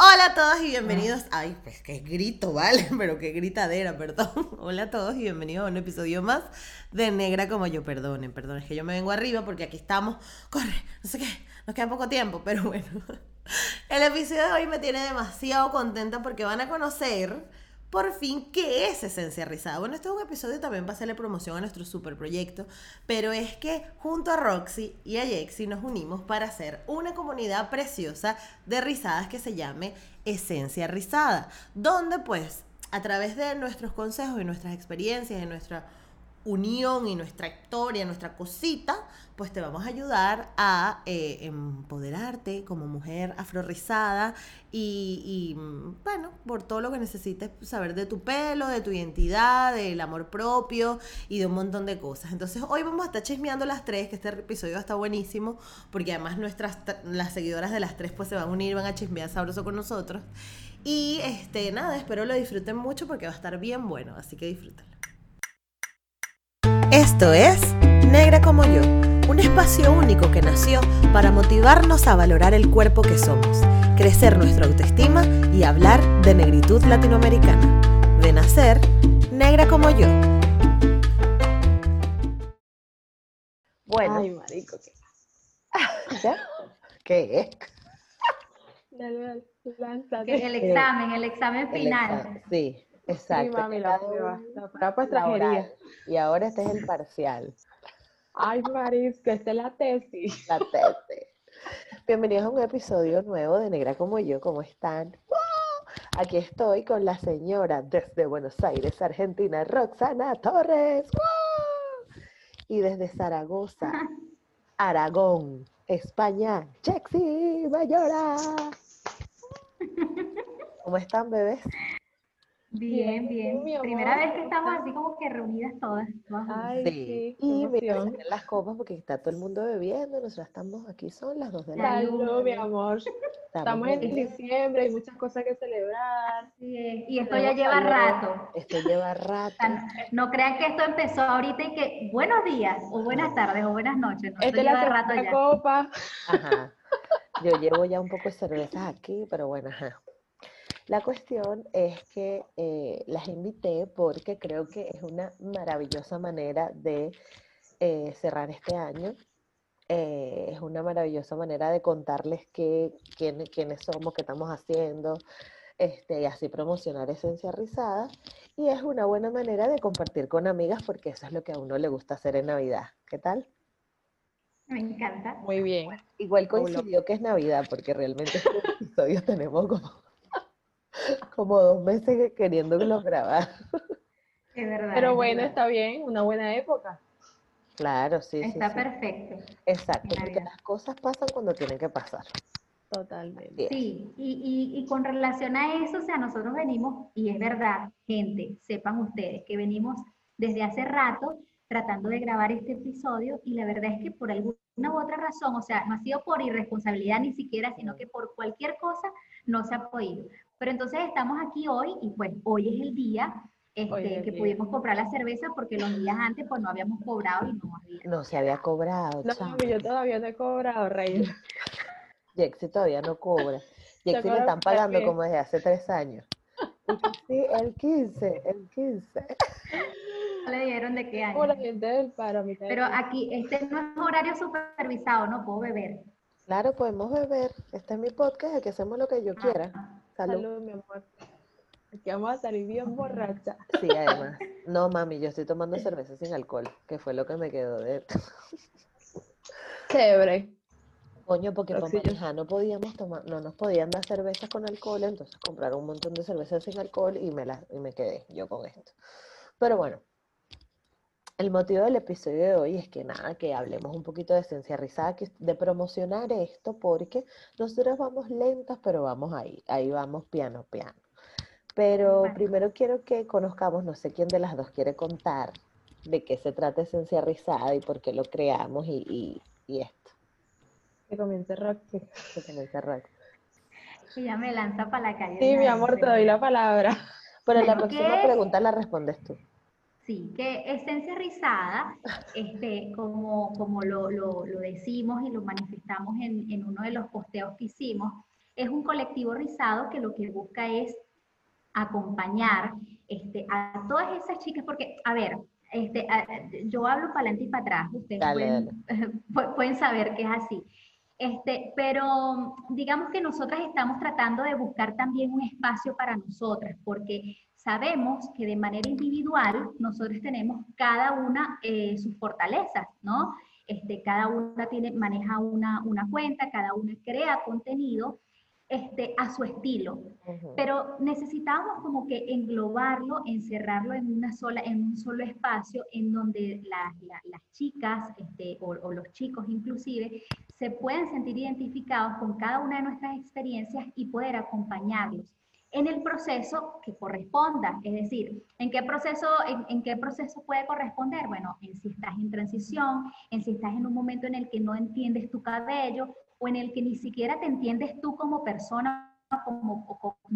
Hola a todos y bienvenidos. Ay, pues qué grito, ¿vale? Pero qué gritadera, perdón. Hola a todos y bienvenidos a un episodio más de Negra como yo. Perdonen, perdón, es que yo me vengo arriba porque aquí estamos. Corre, no sé qué, nos queda poco tiempo, pero bueno. El episodio de hoy me tiene demasiado contenta porque van a conocer por fin, ¿qué es Esencia Rizada? Bueno, este es un episodio también para hacerle promoción a nuestro super proyecto, pero es que junto a Roxy y a Jexy nos unimos para hacer una comunidad preciosa de rizadas que se llame Esencia Rizada, donde pues a través de nuestros consejos y nuestras experiencias y nuestra unión y nuestra historia, nuestra cosita, pues te vamos a ayudar a eh, empoderarte como mujer afrorizada y, y, bueno, por todo lo que necesites saber de tu pelo, de tu identidad, del amor propio y de un montón de cosas. Entonces hoy vamos a estar chismeando las tres, que este episodio está buenísimo, porque además nuestras las seguidoras de las tres pues se van a unir, van a chismear sabroso con nosotros. Y este, nada, espero lo disfruten mucho porque va a estar bien bueno, así que disfrútenlo. Esto es Negra como yo, un espacio único que nació para motivarnos a valorar el cuerpo que somos, crecer nuestra autoestima y hablar de negritud latinoamericana. De nacer, negra como yo. Bueno. Ay, marico, ¿qué? ¿Ya? ¿Qué es? Dale, dale, lánzate. Que el examen, el examen El final. examen, Sí, exacto. Mami, la prueba. La prueba pues. Y ahora este es el parcial, Ay, Maris, que esta es la tesis. la tesis. Bienvenidos a un episodio nuevo de Negra como yo, ¿cómo están? ¡Wow! Aquí estoy con la señora desde Buenos Aires, Argentina, Roxana Torres. ¡Wow! Y desde Zaragoza, Aragón, España, Jexy Mayora. ¿Cómo están, bebés? Bien, Bien, Primera vez que ¿cómo estamos así como que reunidas todas. Ay, Sí, sí, y saquen las copas porque está todo el mundo bebiendo. Nosotros estamos aquí, son las dos de la Salud. Salud, mi amor. Estamos en diciembre, hay muchas cosas que celebrar. Es. Y esto ya lleva rato. Esto lleva rato. No crean que esto empezó ahorita y que buenos días, o buenas tardes, o buenas noches. No, esto Esta es la lleva rato ya. copa. Ajá. Yo llevo ya un poco de cervezas aquí, pero bueno, ajá. La cuestión es que eh, las invité porque creo que es una maravillosa manera de eh, cerrar este año. Eh, es una maravillosa manera de contarles qué, quién- quiénes somos, qué estamos haciendo, este, y así promocionar Esencia Rizada. Y es una buena manera de compartir con amigas porque eso es lo que a uno le gusta hacer en Navidad. ¿Qué tal? Me encanta. Muy bien. Igual coincidió que es Navidad, porque realmente este episodio tenemos como, como dos meses queriéndolo grabar. Es verdad. Pero es bueno, verdad. está bien, una buena época. Claro, sí, sí, Está sí. perfecto. Exacto, porque las cosas pasan cuando tienen que pasar. Totalmente. Sí, y, y, y con relación a eso, o sea, nosotros venimos, y es verdad, gente, sepan ustedes que venimos desde hace rato tratando de grabar este episodio y la verdad es que por alguna u otra razón, o sea, no ha sido por irresponsabilidad ni siquiera, sino que por cualquier cosa no se ha podido. Pero entonces estamos aquí hoy y pues hoy es el día este, es que pudimos comprar la cerveza porque los días antes pues no habíamos cobrado y no había. No se había cobrado, No, yo todavía no he cobrado, Reina. Jexy todavía no cobra. Jexy le están pagando como desde hace tres años. Sí, el 15, el 15. No le dieron de qué año. Del paro, Pero aquí, este no es horario supervisado, no puedo beber. Claro, podemos beber. Este es mi podcast, aquí hacemos lo que yo quiera. Salud. Salud, mi amor. Aquí vamos a salir bien borracha. Sí, además. No, mami, yo estoy tomando cerveza sin alcohol, que fue lo que me quedó de... Chévere. Coño, porque para manejar no podíamos tomar, no nos podían dar cervezas con alcohol, entonces compraron un montón de cervezas sin alcohol y me las, y me quedé yo con esto. Pero bueno, El motivo del episodio de hoy es que nada, que hablemos un poquito de esencia rizada, que- de promocionar esto, porque nosotros vamos lentas, pero vamos ahí, ahí vamos piano, piano. Pero Bueno. primero quiero que conozcamos, no sé quién de las dos quiere contar de qué se trata esencia rizada y por qué lo creamos y, y, y esto. Que comience Roxy. Que comience Rox. Ella me lanza para la calle. Sí, mi amor, te doy la palabra. Pero la próxima ¿qué? pregunta la respondes tú. Sí, que esencia rizada, este, como, como lo, lo- lo decimos y lo manifestamos en, en uno de los posteos que hicimos, es un colectivo rizado que lo que busca es acompañar este, a todas esas chicas, porque, a ver, este, a- yo hablo para adelante y para atrás, ustedes Dale, pueden, pu- pueden saber que es así. Este, pero digamos que nosotras estamos tratando de buscar también un espacio para nosotras, porque sabemos que de manera individual nosotros tenemos cada una eh, sus fortalezas, ¿no? Este, cada una tiene, maneja una, una cuenta, cada una crea contenido este, a su estilo, pero necesitamos como que englobarlo, encerrarlo en una sola, en un solo espacio en donde la- la- las chicas este, o, o los chicos inclusive se puedan sentir identificados con cada una de nuestras experiencias y poder acompañarlos en el proceso que corresponda, es decir, ¿en qué proceso, en, qué proceso puede corresponder? Bueno, en si estás en transición, en si estás en un momento en el que no entiendes tu cabello o en el que ni siquiera te entiendes tú como persona como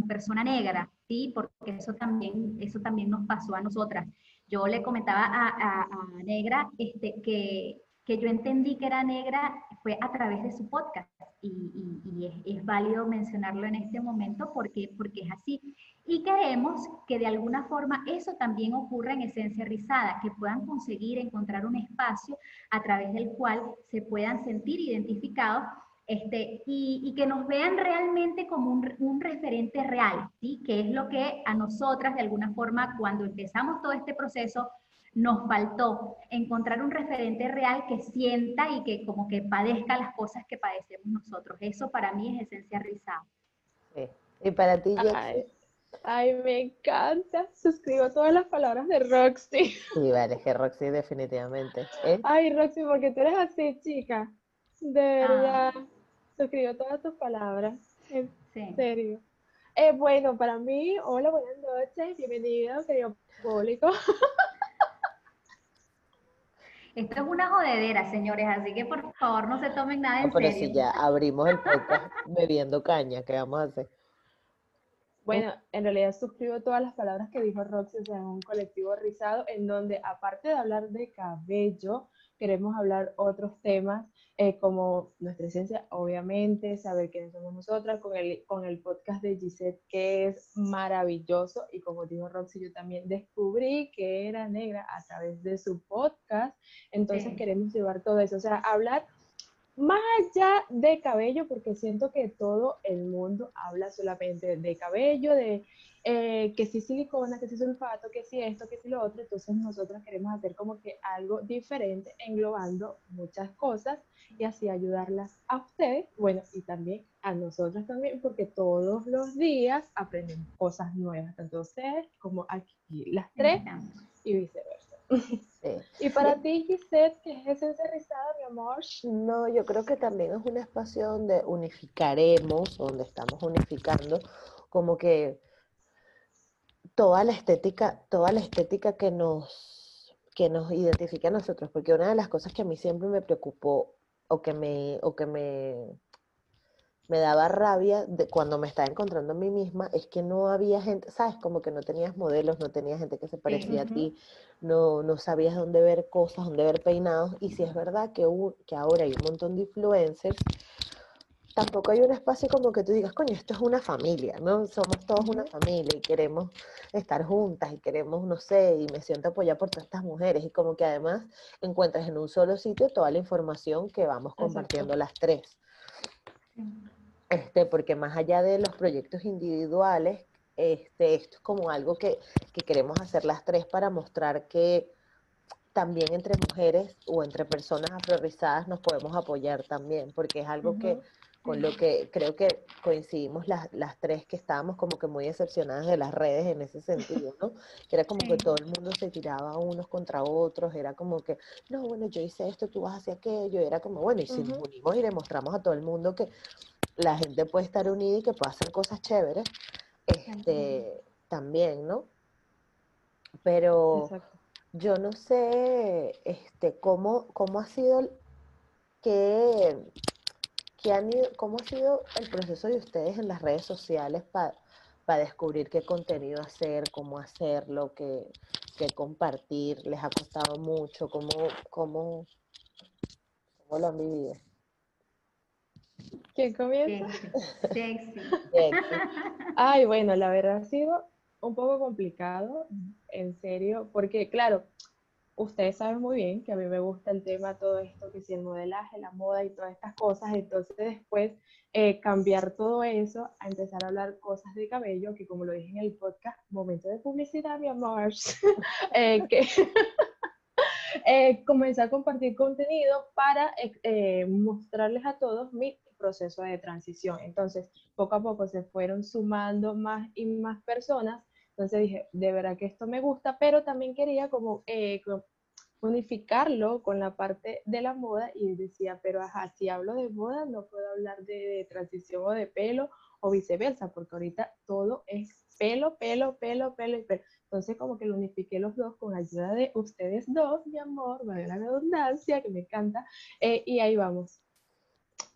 persona negra, ¿sí? Porque eso también, eso también nos pasó a nosotras. Yo le comentaba a, a- a Negra este, que, que yo entendí que era negra fue a través de su podcast y, es válido mencionarlo en este momento porque, porque es así. Y queremos que de alguna forma eso también ocurra en Esencia Rizada, que puedan conseguir encontrar un espacio a través del cual se puedan sentir identificados este, y, y que nos vean realmente como un, un referente real, ¿sí? que es lo que a nosotras de alguna forma cuando empezamos todo este proceso nos faltó encontrar un referente real que sienta y que como que padezca las cosas que padecemos nosotros. Eso para mí es esencia rizada. Sí. Y para ti? Ay, ay, me encanta. Suscribo todas las palabras de Roxy. Sí, vale, es que Roxy definitivamente. ¿eh? Ay, Roxy, porque tú eres así, chica. De verdad. Suscribo todas tus palabras. En Sí. serio. Eh, bueno, para mí, hola, buenas noches. Bienvenido, querido público. Esto es una jodedera, señores, así que por favor no se tomen nada No, en Ah, pero serio. si ya abrimos el podcast bebiendo caña, ¿qué vamos a hacer? Bueno, en realidad suscribo todas las palabras que dijo Roxy, o sea, en un colectivo rizado, en donde aparte de hablar de cabello, queremos hablar otros temas eh, como nuestra esencia, obviamente, saber quiénes somos nosotras, con el, con el podcast de Gisette, que es maravilloso, y como dijo Roxy, yo también descubrí que era negra a través de su podcast, entonces Sí. queremos llevar todo eso, o sea, hablar más allá de cabello, porque siento que todo el mundo habla solamente de cabello, de eh, que si silicona, que si sulfato, que si esto, que si lo otro, entonces nosotros queremos hacer como que algo diferente, englobando muchas cosas y así ayudarlas a ustedes, bueno, y también a nosotras también, porque todos los días aprendemos cosas nuevas, tanto ustedes como aquí las tres y viceversa. Sí. Y para ti, Gisette, ¿qué es esencia rizada, mi amor? No, yo creo que también es un espacio donde unificaremos, donde estamos unificando como que toda la estética, toda la estética que nos, que nos identifica a nosotros, porque una de las cosas que a mí siempre me preocupó o que me, o que me, me daba rabia de cuando me estaba encontrando a mí misma es que no había gente, ¿sabes? Como que no tenías modelos, no tenías gente que se parecía a ti, no, no sabías dónde ver cosas, dónde ver peinados. Y si es verdad que, hu- que ahora hay un montón de influencers, tampoco hay un espacio como que tú digas, coño, esto es una familia, ¿no? Somos todos una familia y queremos estar juntas y queremos, no sé, y me siento apoyada por todas estas mujeres. Y como que además encuentras en un solo sitio toda la información que vamos compartiendo las tres. Este, porque más allá de los proyectos individuales, este, esto es como algo que, que queremos hacer las tres para mostrar que también entre mujeres o entre personas afrorizadas nos podemos apoyar también, porque es algo que. Con lo que creo que coincidimos las, las tres que estábamos como que muy decepcionadas de las redes en ese sentido, ¿no? Que era como que todo el mundo se tiraba unos contra otros, era como que, no, bueno, yo hice esto, tú vas hacia aquello, era como, bueno, y si nos unimos y demostramos a todo el mundo que la gente puede estar unida y que puede hacer cosas chéveres, este, también, ¿no? Pero Exacto. yo no sé, este, cómo, cómo ha sido, el- qué, qué han ido- cómo ha sido el proceso de ustedes en las redes sociales para descubrir qué contenido hacer, cómo hacerlo, qué, qué compartir, les ha costado mucho, cómo, cómo, cómo lo han vivido. ¿Quién comienza? Sexy. Sexy. Ay, bueno, la verdad ha sido un poco complicado, en serio, porque claro, ustedes saben muy bien que a mí me gusta el tema, todo esto, que si el modelaje, la moda y todas estas cosas, entonces después eh, cambiar todo eso a empezar a hablar cosas de cabello, que como lo dije en el podcast, momento de publicidad, mi amor, eh, eh, comencé a compartir contenido para eh, mostrarles a todos mi proceso de transición. Entonces, poco a poco se fueron sumando más y más personas. Entonces dije, de verdad que esto me gusta, pero también quería como eh, unificarlo con la parte de la moda y decía, pero ajá, si hablo de moda no puedo hablar de, de transición o de pelo o viceversa, porque ahorita todo es pelo, pelo, pelo, pelo y pelo. Entonces como que lo unifiqué los dos con ayuda de ustedes dos, mi amor, vale la redundancia, que me encanta, eh, y ahí vamos.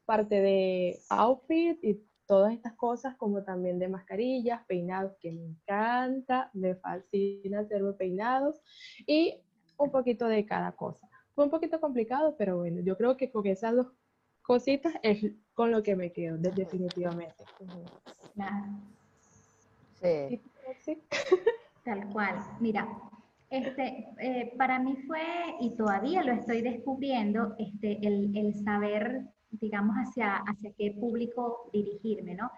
Parte de outfit y todas estas cosas, como también de mascarillas, peinados, que me encanta, me fascina hacerme peinados, y un poquito de cada cosa. Fue un poquito complicado, pero bueno, yo creo que con esas dos cositas es con lo que me quedo, de- definitivamente. Claro. ¿Y sí? Tal cual. Mira, este, eh, para mí fue, y todavía lo estoy descubriendo, este, el, el saber, digamos, hacia, hacia qué público dirigirme, ¿no?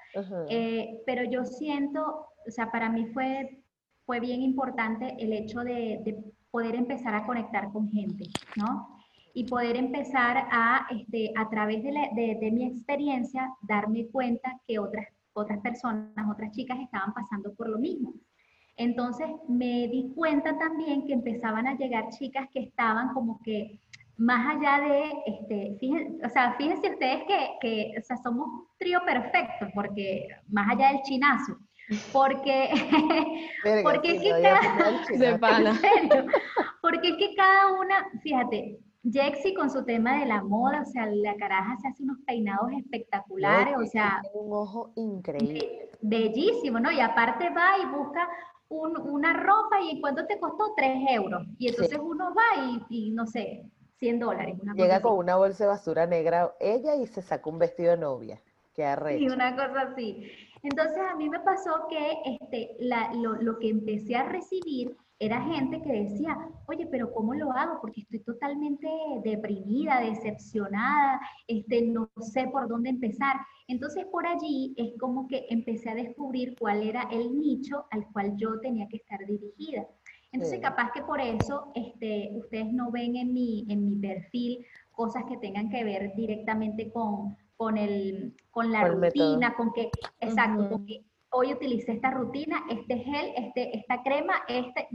Eh, pero yo siento, o sea, para mí fue, fue bien importante el hecho de, de poder empezar a conectar con gente, ¿no? Y poder empezar a, este, a través de, la- de- de mi experiencia, darme cuenta que otras, otras personas, otras chicas estaban pasando por lo mismo. Entonces me di cuenta también que empezaban a llegar chicas que estaban como que más allá de, este, fíjense, o sea, fíjense ustedes que, que o sea, somos un trío perfecto, porque más allá del chinazo, porque, Verga, porque es que cada- en serio, porque es que cada una, fíjate, Jexy con su tema de la moda, o sea, la caraja se hace unos peinados espectaculares, es o sea, un ojo increíble. bellísimo, ¿no? Y aparte va y busca un- una ropa y ¿en cuánto te costó? 3 euros. Y entonces uno va y, y, no sé, 100 dólares. Una cosa Llega así. con una bolsa de basura negra ella y se saca un vestido de novia. Qué arrecho. una cosa así. Entonces a mí me pasó que este, la- lo, lo que empecé a recibir era gente que decía, oye, pero ¿cómo lo hago? Porque estoy totalmente deprimida, decepcionada, este, no sé por dónde empezar. Entonces por allí es como que empecé a descubrir cuál era el nicho al cual yo tenía que estar dirigida. Entonces capaz que por eso este, ustedes no ven en mi, en mi perfil cosas que tengan que ver directamente con, con, el, con la Con rutina, con que, exacto, con que hoy utilicé esta rutina, este gel, este, esta crema, este,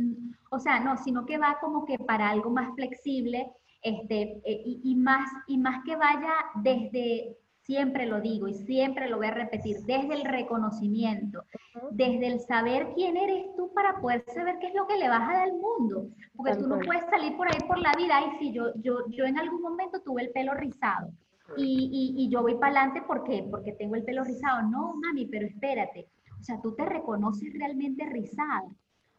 o sea, no, sino que va como que para algo más flexible, este, eh, y, y más, y más que vaya desde, siempre lo digo y siempre lo voy a repetir, desde el reconocimiento, desde el saber quién eres tú para poder saber qué es lo que le vas a dar al mundo. Porque tú no puedes salir por ahí por la vida y si yo, yo, yo en algún momento tuve el pelo rizado y, y, y yo voy para adelante ¿por qué? porque tengo el pelo rizado. No, mami, pero espérate. O sea, tú te reconoces realmente rizada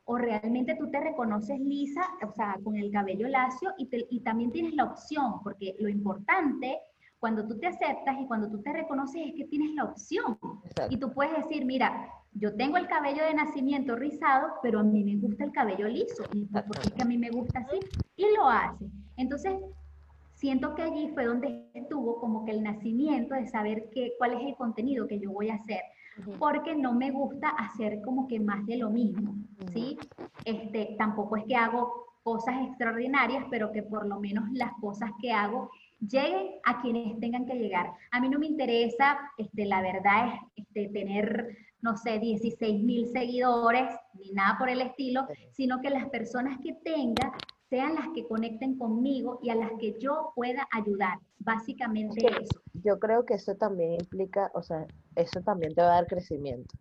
o realmente tú te reconoces lisa, o sea, con el cabello lacio y, te- y también tienes la opción, porque lo importante cuando tú te aceptas y cuando tú te reconoces es que tienes la opción. Y Exacto. tú puedes decir, mira, yo tengo el cabello de nacimiento rizado, pero a mí me gusta el cabello liso, y porque es que a mí me gusta así, y lo hace. Entonces, siento que allí fue donde estuvo como que el nacimiento de saber qué, cuál es el contenido que yo voy a hacer, porque no me gusta hacer como que más de lo mismo, ¿sí? Este, tampoco es que hago cosas extraordinarias, pero que por lo menos las cosas que hago lleguen a quienes tengan que llegar. A mí no me interesa, este, la verdad es este, tener, no sé, 16 mil seguidores, ni nada por el estilo, sino que las personas que tenga sean las que conecten conmigo y a las que yo pueda ayudar. Básicamente eso. Yo creo que eso también implica, o sea, eso también te va a dar crecimiento.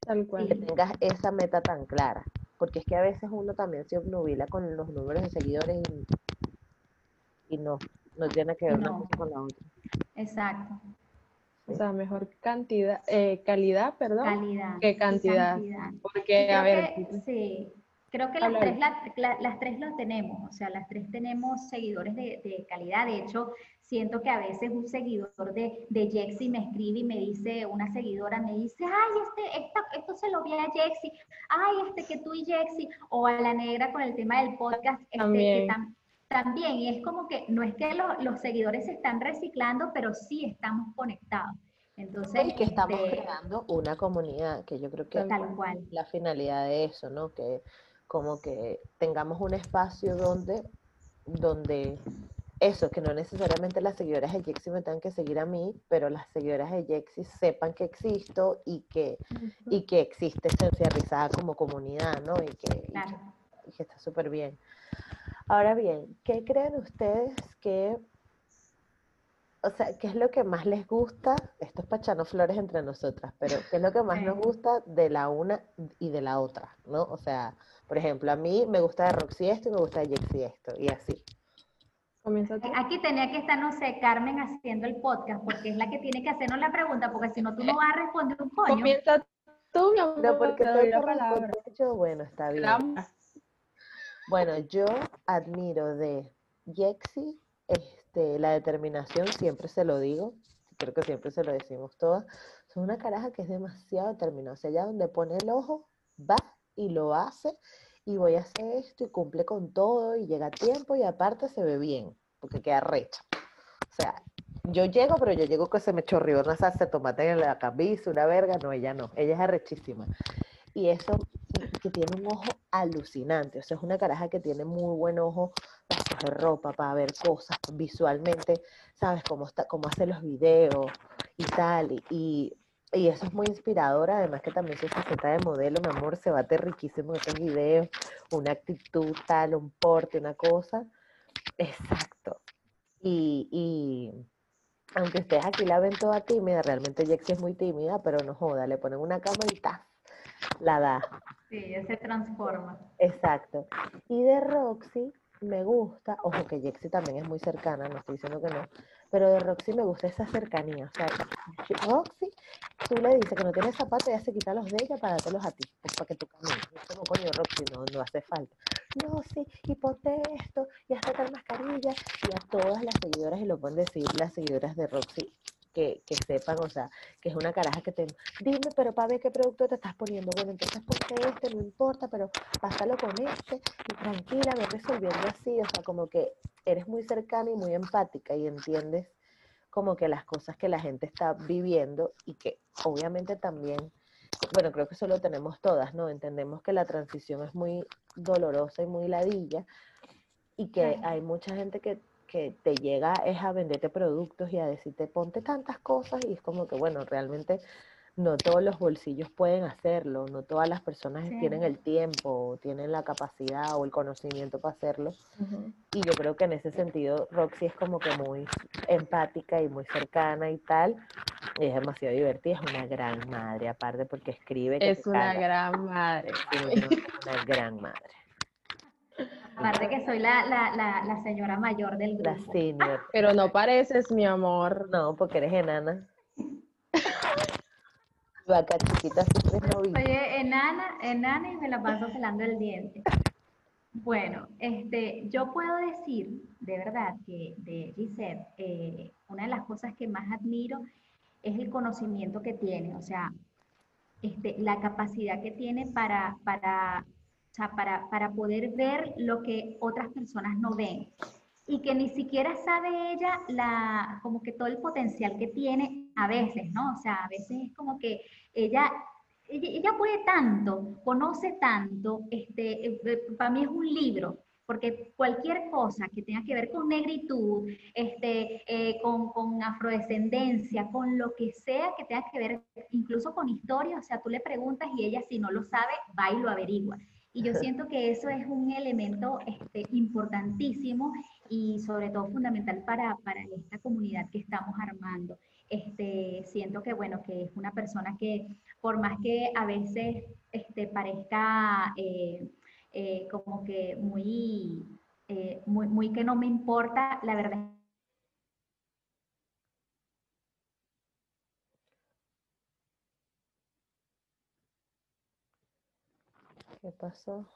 Tal cual. Que tengas esa meta tan clara. Porque es que a veces uno también se obnubila con los números de seguidores y, y no, no tiene que ver una cosa con la otra. Exacto. O sea, mejor cantidad, eh, calidad, perdón, Calidad. que cantidad. cantidad. Porque, Creo a ver, que, sí, creo que las tres, la- la- las tres lo tenemos, o sea, las tres tenemos seguidores de, de calidad. De hecho, siento que a veces un seguidor de, de Jexy me escribe y me dice, una seguidora me dice, ay, este, esta- esto se lo vi a Jexy, ay, este que tú y Jexy, o a la negra con el tema del podcast, este, que También. tam- también, y es como que no es que lo- los seguidores se están reciclando, pero sí estamos conectados. Entonces, Y que estamos este, creando una comunidad, que yo creo que tal cual. la finalidad de eso, ¿no? Que como que tengamos un espacio donde, donde eso, que no necesariamente las seguidoras de Jexy me tengan que seguir a mí, pero las seguidoras de Jexy sepan que existo y que, y que existe Esencia Rizada como comunidad, ¿no? Y que, y que- Claro. y que está súper bien. Ahora bien, ¿qué creen ustedes que, o sea, qué es lo que más les gusta? Esto es para echarnos flores entre nosotras, pero ¿qué es lo que más nos gusta de la una y de la otra, ¿no? O sea, por ejemplo, a mí me gusta de Roxy esto y me gusta de Jexy esto, y así. comienza tú. Aquí tenía que estar, no sé, Carmen haciendo el podcast, porque es la que tiene que hacernos la pregunta, porque si no tú no vas a responder un coño. Comienza tú, mi amor, No, porque te doy la palabra. yo, bueno, está bien. Vamos. Bueno, yo admiro de Jexy este, la determinación, siempre se lo digo, creo que siempre se lo decimos todas. Es una caraja que es demasiado determinada. O sea, allá donde pone el ojo, va y lo hace, y voy a hacer esto y cumple con todo, y llega a tiempo, y aparte se ve bien, porque queda recha. O sea, yo llego, pero yo llego que se me chorrió una salsa de tomate en la camisa, una verga. No, ella no, ella es arrechísima. Y eso, que tiene un ojo alucinante. O sea, es una caraja que tiene muy buen ojo para escoger ropa, para ver cosas visualmente, ¿sabes? Cómo, está, cómo hace los videos y tal. Y, y, eso es muy inspirador. Además que también su faceta de modelo, mi amor, se bate riquísimo en esos videos. Una actitud tal, un porte, una cosa. Exacto. Y, y aunque ustedes aquí la ven toda tímida, realmente Jexy es muy tímida, pero no joda, le ponen una cámara y ¡tas! La da. Sí, ella se transforma. Exacto. Y de Roxy me gusta, ojo que Jexy también es muy cercana, no estoy diciendo que no, pero de Roxy me gusta esa cercanía. O sea, Roxy, tú le dices que no tienes zapatos, ella se quita los de ella para dártelos a ti, pues, para que tú camines. Es como, coño, Roxy, no, no hace falta. No, sí, y ponte esto, y hasta tal mascarilla, y a todas las seguidoras, y lo pueden decir las seguidoras de Roxy, que, que sepan, o sea, que es una caraja que te, dime, pero para ver qué producto te estás poniendo. Bueno, entonces ponte este, no importa, pero pásalo con este, y tranquila, ve resolviendo así, o sea, como que eres muy cercana y muy empática y entiendes como que las cosas que la gente está viviendo y que obviamente también, bueno, creo que eso lo tenemos todas, ¿no? Entendemos que la transición es muy dolorosa y muy ladilla y que hay mucha gente que, que te llega es a venderte productos y a decirte ponte tantas cosas y es como que, bueno, realmente no todos los bolsillos pueden hacerlo, no todas las personas Sí. tienen el tiempo, tienen la capacidad o el conocimiento para hacerlo. Y yo creo que en ese sentido Roxy es como que muy empática y muy cercana y tal. Y es demasiado divertida, es una gran madre, aparte porque escribe. que Es una gran madre. Sí, no, es una gran madre. Aparte que soy la, la, la, la señora mayor del La grupo. senior. Pero no pareces, mi amor. No, porque eres enana. Vaca chiquita siempre es novita. Oye, enana, enana y me la paso pelando el diente. Bueno, este, yo puedo decir de verdad que de Gisette, eh, una de las cosas que más admiro es el conocimiento que tiene, o sea, este, la capacidad que tiene para, para, para, para poder ver lo que otras personas no ven. Y que ni siquiera sabe ella la, como que todo el potencial que tiene a veces, ¿no? O sea, a veces es como que ella, ella, puede tanto, conoce tanto, este, para mí es un libro, porque cualquier cosa que tenga que ver con negritud, este, eh, con, con, afrodescendencia, con lo que sea que tenga que ver incluso con historia, o sea, tú le preguntas y ella si no lo sabe, va y lo averigua. Y yo siento que eso es un elemento este, importantísimo y sobre todo fundamental para, para esta comunidad que estamos armando. Este, siento que, bueno, que es una persona que, por más que a veces este, parezca eh, eh, como que muy, eh, muy, muy que no me importa, la verdad ¿Qué pasó?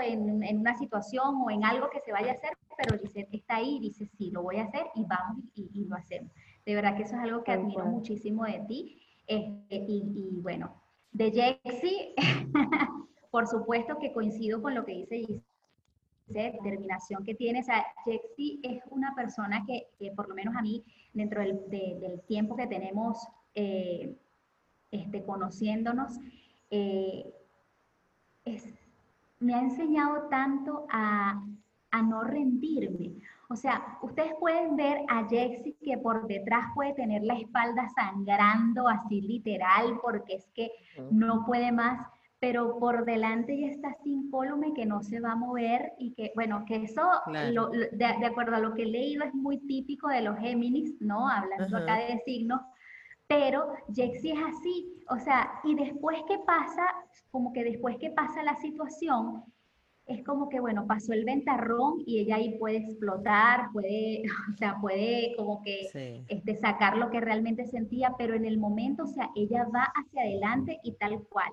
En, en, una situación o en algo que se vaya a hacer, pero dice, está ahí y dice, sí, lo voy a hacer y vamos y, y lo hacemos. De verdad que eso es algo que admiro muchísimo de ti. Este, y, bueno, de Jexy, por supuesto que coincido con lo que dice Giselle, determinación que tiene. O sea, Jexy es una persona que, por lo menos a mí, dentro del, tiempo que tenemos eh, este, conociéndonos, eh, me ha enseñado tanto a, a no rendirme. O sea, ustedes pueden ver a Jexy que por detrás puede tener la espalda sangrando así literal porque es que no puede más, pero por delante ya está sin incólume que no se va a mover y que, bueno, que eso, de, acuerdo a lo que he leído, es muy típico de los Géminis, ¿no? Hablando acá de signos, pero Jexy es así, o sea, y después que pasa, como que después que pasa la situación, es como que, bueno, pasó el ventarrón y ella ahí puede explotar, puede, o sea, puede como que este, sacar lo que realmente sentía, pero en el momento, o sea, ella va hacia adelante y tal cual.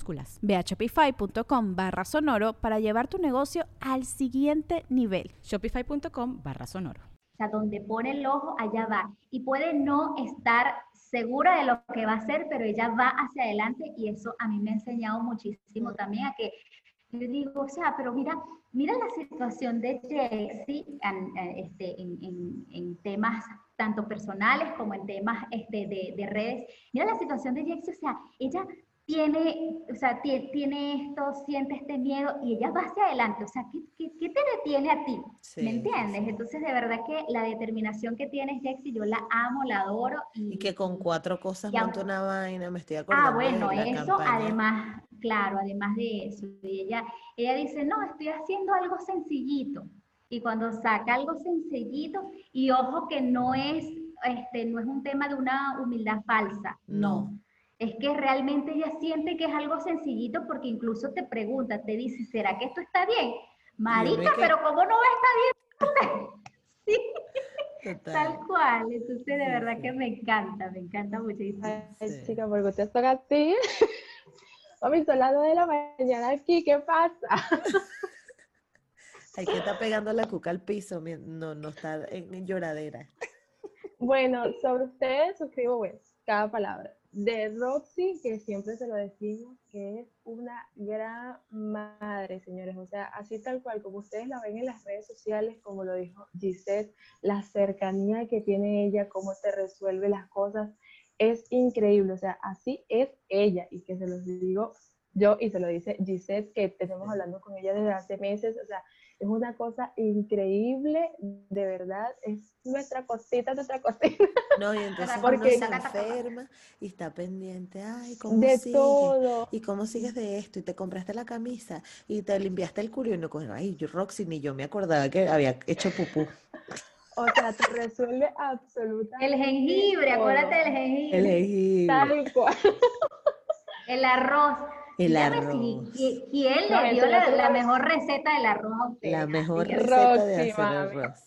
Ve a shopify.com barra sonoro para llevar tu negocio al siguiente nivel. Shopify.com barra sonoro. O sea, donde pone el ojo, allá va. Y puede no estar segura de lo que va a hacer, pero ella va hacia adelante y eso a mí me ha enseñado muchísimo también a que yo digo, o sea, pero mira, mira la situación de Jessie este, en, en, temas tanto personales como en temas este, de, de, redes. Mira la situación de Jessie, o sea, ella tiene, o sea, tiene esto, siente este miedo y ella va hacia adelante. O sea, ¿qué, qué, te detiene a ti? ¿Me entiendes? Entonces, de verdad que la determinación que tienes, Jexy, yo la amo, la adoro. Y, que con cuatro cosas monta una vaina, me estoy acordando. Ah, bueno, eso además, claro, además de eso. Y ella, ella dice, no, estoy haciendo algo sencillito. Y cuando saca algo sencillito, y ojo que no es, este, no es un tema de una humildad falsa, no es que realmente ella siente que es algo sencillito porque incluso te pregunta, te dice, ¿será que esto está bien? Marica, pero ¿cómo no va a estar bien? sí, tal cual. Entonces, de verdad que me encanta, me encanta muchísimo. Ay, chica, porque te toca a ti. Mami, son las de la mañana aquí, ¿qué pasa? Hay que estar pegando la cuca al piso, no, no está en lloradera. Bueno, sobre ustedes suscribo pues, cada palabra de Roxy, que siempre se lo decimos, que es una gran madre, señores. O sea, así tal cual, como ustedes la ven en las redes sociales, como lo dijo Gisette, la cercanía que tiene ella, cómo te resuelve las cosas, es increíble. O sea, así es ella. Y que se los digo yo y se lo dice Gisette, que tenemos hablando con ella desde hace meses. O sea, es una cosa increíble, de verdad, es nuestra cosita, nuestra cosita. No, y entonces Porque- uno se enferma y está pendiente, ay, ¿cómo De sigues? todo. ¿Y cómo sigues de esto? Y te compraste la camisa y te limpiaste el culo y coge, ay, yo Roxy, ni yo me acordaba que había hecho pupú. O sea, te resuelve absolutamente El jengibre, todo. acuérdate del jengibre. El jengibre, Tal cual. El arroz. El Dígame si- arroz. qui- ¿Quién No, le dio la, la mejor receta del arroz a ustedes? La mejor receta de Roxy, hacer mami. arroz.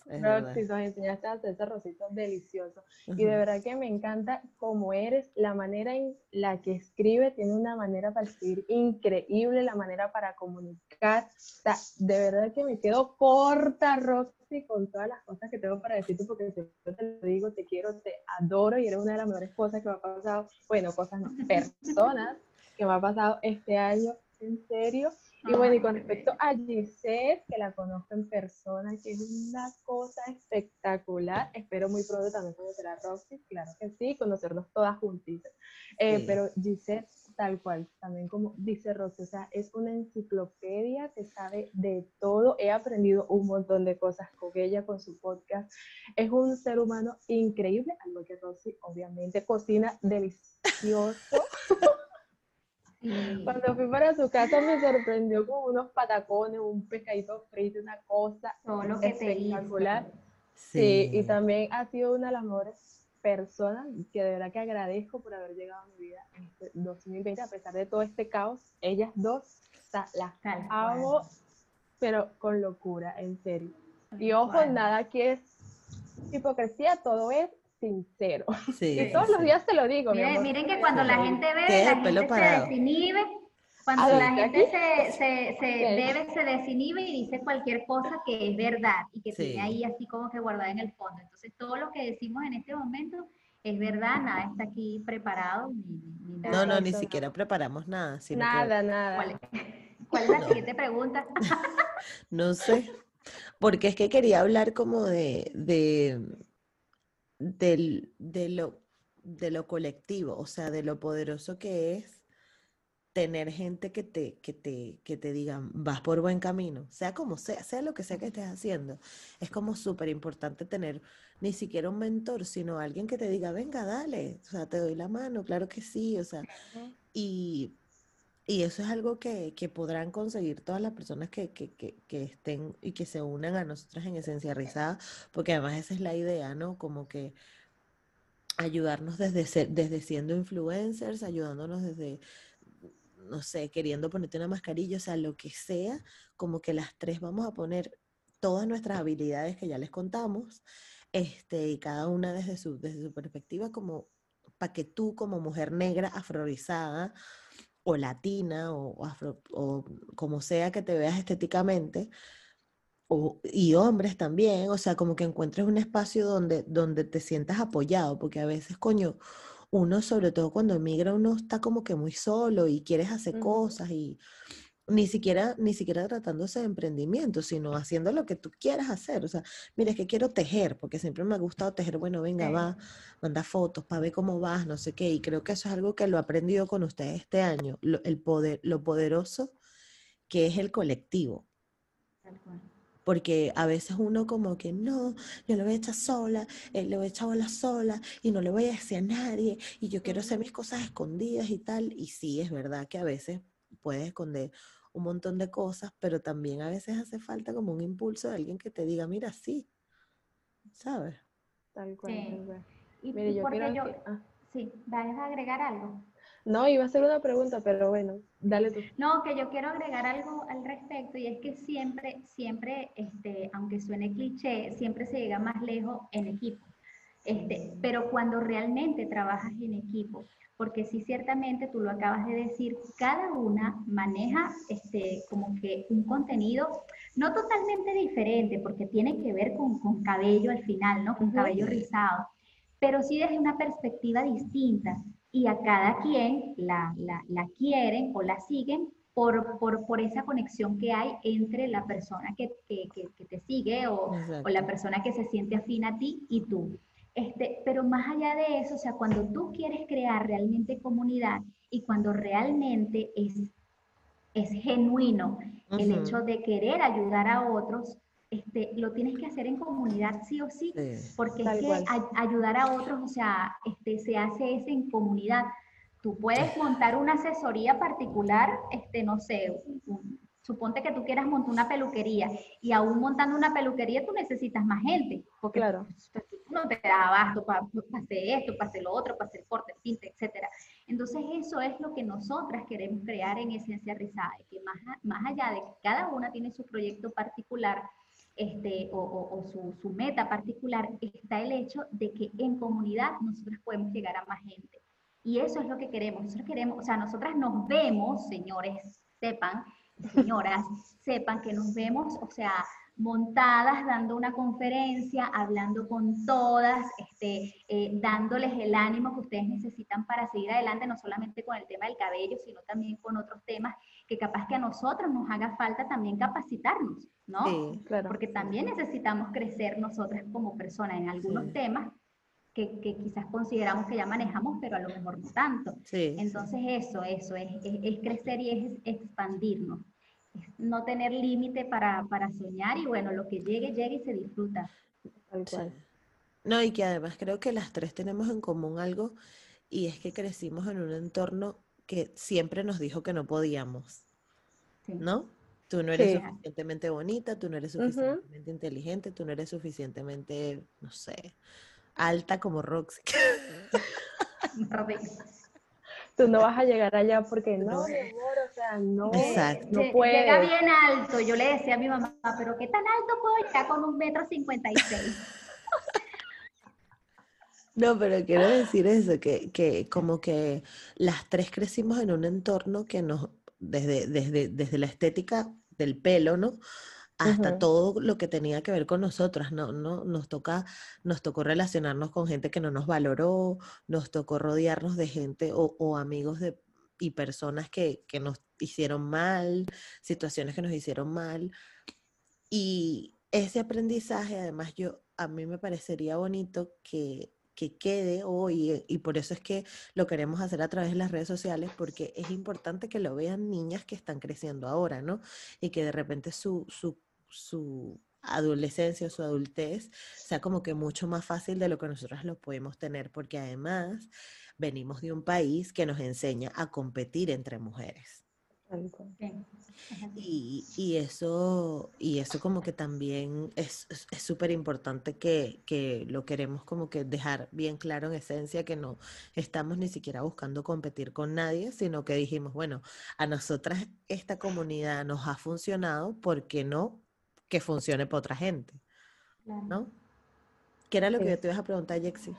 Roxy, nos enseñaste a hacer ese arrocito delicioso. Y Ujú. de verdad que me encanta cómo eres, la manera en la que escribe, tiene una manera para escribir increíble, la manera para comunicar. O sea, de verdad que me quedo corta, Roxy, con todas las cosas que tengo para decirte, porque siempre te lo digo, te quiero, te adoro y eres una de las mejores cosas que me ha pasado, bueno, cosas no, personas que me ha pasado este año, en serio. Y bueno, y con respecto a Giselle, que la conozco en persona, que es una cosa espectacular. Espero muy pronto también conocer a Roxy, claro que sí, conocernos todas juntitas. Eh, Sí. Pero Giselle, tal cual, también como dice Roxy, o sea, es una enciclopedia que sabe de todo. He aprendido un montón de cosas con ella, con su podcast. Es un ser humano increíble, algo que Roxy obviamente cocina delicioso. Sí. Cuando fui para su casa me sorprendió con unos patacones, un pescadito frito, una cosa Todo lo que espectacular. Sí, y también ha sido una de las mejores personas que de verdad que agradezco por haber llegado a mi vida en este 2020, a pesar de todo este caos. Ellas dos, o sea, las Tal amo, cual. pero con locura, en serio. Y ojo, cual. nada aquí es hipocresía, todo es sincero. Sí, Y todos sí. los días te lo digo, mi Miren, amor. miren que cuando la gente bebe, la gente se desinhibe. Cuando Ah, la ¿desde gente se, se, se Ok. bebe, se desinhibe y dice cualquier cosa que es verdad y que Sí. tiene ahí así como que guardada en el fondo. Entonces, todo lo que decimos en este momento es verdad, nada está aquí preparado ni, ni nada. No, no, ni siquiera preparamos nada, sino que Nada, nada. ¿Cuál es, cuál es la siguiente pregunta? No sé, porque es que quería hablar como de, de, del- de lo, de lo colectivo, o sea, de lo poderoso que es tener gente que te, que te, que te digan, vas por buen camino, sea como sea, sea lo que sea que estés haciendo. Es como súper importante tener ni siquiera un mentor, sino alguien que te diga, venga, dale, o sea, te doy la mano, claro que sí, o sea, y, y eso es algo que, que podrán conseguir todas las personas que, que, que, estén y que se unan a nosotras en Esencia Rizada, porque además esa es la idea, ¿no? Como que ayudarnos desde, ser- desde siendo influencers, ayudándonos desde, no sé, queriendo ponerte una mascarilla, o sea, lo que sea, como que las tres vamos a poner todas nuestras habilidades que ya les contamos, este, y cada una desde su, desde su perspectiva, como para que tú como mujer negra afrorizada o latina o, afro- o como sea que te veas estéticamente, o- y hombres también, o sea, como que encuentres un espacio donde, donde te sientas apoyado, porque a veces, coño, uno, sobre todo cuando emigra, uno está como que muy solo y quieres hacer cosas y ni siquiera, ni siquiera tratándose de emprendimiento, sino haciendo lo que tú quieras hacer. O sea, mira, es que quiero tejer, porque siempre me ha gustado tejer, bueno, venga, Sí. va, manda fotos para ver cómo vas, no sé qué, y creo que eso es algo que lo he aprendido con ustedes este año, lo, el poder, lo poderoso que es el colectivo Tal cual. porque a veces uno como que no, yo lo voy a echar sola, eh, le voy a echar bola sola y no le voy a decir a nadie y yo quiero hacer mis cosas escondidas y tal. Y sí, es verdad que a veces puedes esconder un montón de cosas, pero también a veces hace falta como un impulso de alguien que te diga, mira, sí, ¿sabes? Tal cual, Sí. tal cual. Y, Mire, y yo porque quiero yo, que- ah. sí, ¿vas a agregar algo? No, iba a hacer una pregunta, pero bueno, dale tú. No, que yo quiero agregar algo al respecto y es que siempre, siempre, este, aunque suene cliché, siempre se llega más lejos en equipo. Este, pero cuando realmente trabajas en equipo, porque sí ciertamente tú lo acabas de decir, cada una maneja este, como que un contenido no totalmente diferente, porque tiene que ver con, con cabello al final, ¿no? Con cabello rizado, pero sí desde una perspectiva distinta y a cada quien la, la, la quieren o la siguen por, por, por esa conexión que hay entre la persona que, que, que, que te sigue o, o la persona que se siente afín a ti y tú. Este, pero más allá de eso, o sea, cuando tú quieres crear realmente comunidad y cuando realmente es es genuino. El hecho de querer ayudar a otros, este, lo tienes que hacer en comunidad sí o sí, Sí. porque Tal es que ayudar a otros, o sea, este, se hace es en comunidad. Tú puedes montar una asesoría particular, este, no sé, un- suponte que tú quieras montar una peluquería y aún montando una peluquería tú necesitas más gente, porque Claro. tú no te das abasto para hacer esto, para hacer lo otro, para hacer corte, tinte, etcétera. Entonces eso es lo que nosotras queremos crear en Esencia Rizada, que más, más allá de que cada una tiene su proyecto particular, este, o, o- o su, su meta particular, está el hecho de que en comunidad nosotros podemos llegar a más gente. Y eso es lo que queremos. Nosotros queremos, o sea, nosotras nos vemos, señores, sepan, señoras, sepan que nos vemos, o sea, montadas dando una conferencia, hablando con todas, este, eh, dándoles el ánimo que ustedes necesitan para seguir adelante, no solamente con el tema del cabello, sino también con otros temas que capaz que a nosotros nos haga falta también capacitarnos, ¿no? Sí. Claro. Porque también necesitamos crecer nosotras como personas en algunos Sí. temas que, que quizás consideramos que ya manejamos, pero a lo mejor no tanto. Sí. Entonces eso, eso, es, es, es crecer y es expandirnos. Es no tener límite para, para soñar y bueno, lo que llegue, llegue y se disfruta. Sí. No, y que además creo que las tres tenemos en común algo y es que crecimos en un entorno que siempre nos dijo que no podíamos, Sí. ¿no? Tú no eres Sí. suficientemente bonita, tú no eres suficientemente inteligente, tú no eres suficientemente, no sé, alta como Roxy. Tú no vas a llegar allá porque no, No. mi amor, o sea, no, Exacto. no puedes. Llega bien alto. Yo le decía a mi mamá, pero ¿qué tan alto puedo llegar con un metro cincuenta y seis? No, pero quiero decir eso, que, que como que las tres crecimos en un entorno que nos, desde, desde, desde la estética del pelo, ¿no? Hasta Ujú. todo lo que tenía que ver con nosotras, ¿no? ¿no? Nos toca, nos tocó relacionarnos con gente que no nos valoró, nos tocó rodearnos de gente o, o amigos de, y personas que, que nos hicieron mal, situaciones que nos hicieron mal. Y ese aprendizaje, además, yo, a mí me parecería bonito que, que quede hoy, y por eso es que lo queremos hacer a través de las redes sociales, porque es importante que lo vean niñas que están creciendo ahora, ¿no? Y que de repente su, su, su adolescencia o su adultez sea como que mucho más fácil de lo que nosotros lo podemos tener, porque además venimos de un país que nos enseña a competir entre mujeres. Y, y eso, y eso como que también es es- es súper importante que, que lo queremos como que dejar bien claro en esencia, que no estamos ni siquiera buscando competir con nadie, sino que dijimos, bueno, a nosotras esta comunidad nos ha funcionado, ¿por qué no que funcione para otra gente? ¿No? ¿Qué era lo que yo te ibas a preguntar, Jexi?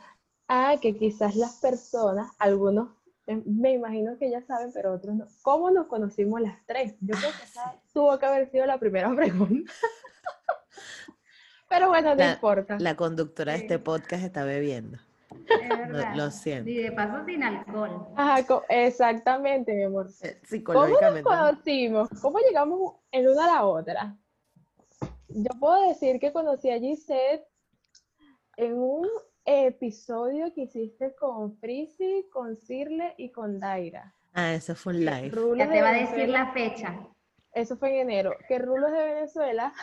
Ah, que quizás las personas, algunos, eh, me imagino que ya saben, pero otros no. ¿Cómo nos conocimos las tres? Yo creo que esa tuvo que haber sido la primera pregunta. Pero bueno, no La- importa. La conductora de este podcast está bebiendo. Es Lo, verdad. lo siento. Y de paso sin alcohol. Ajá, exactamente, mi amor. Eh, ¿Cómo nos conocimos? ¿Cómo llegamos en una a la otra? Yo puedo decir que conocí a Gisette en un episodio que hiciste con Frisi, con Cirle y con Daira. Ah, eso fue un live. Rulos Ya te va a decir Venezuela- la fecha. Eso fue en enero. Que Rulos de Venezuela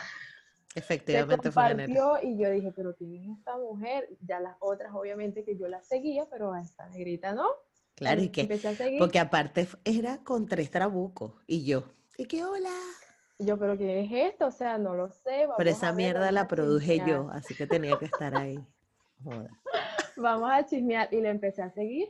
se Efectivamente fue en enero. y yo dije, pero ¿quién es esta mujer? Ya las otras, obviamente, que yo las seguía, pero a esta negrita no. Claro, y Em- que, Empecé a seguir. porque aparte era con tres trabucos y yo. Y que hola. Yo, pero ¿quién es esto? O sea, no lo sé. Pero vamos esa a ver, mierda la produje yo, así que tenía que estar ahí. Joda. Vamos a chismear. Y le empecé a seguir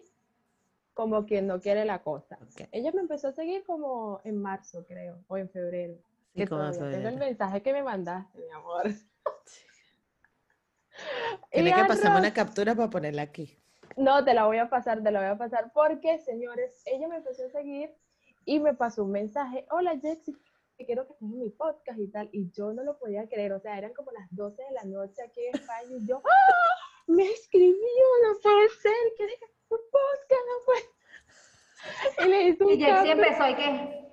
como quien no quiere la cosa. Ella me empezó a seguir como en marzo, creo, o en febrero. Sí, tengo el mensaje que me mandaste, mi amor. Tiene que pasarme una captura para ponerla aquí. No, te la voy a pasar, te la voy a pasar porque, señores, ella me empezó a seguir y me pasó un mensaje, hola Jexy, que quiero que estés en mi podcast y tal, y yo no lo podía creer, o sea, eran como las 12 de la noche aquí en España y yo, ¡Ah! me escribió, no puede ser, ¿quieres que en tu podcast? No puede. Y le hice un Y Jexy empezó y que,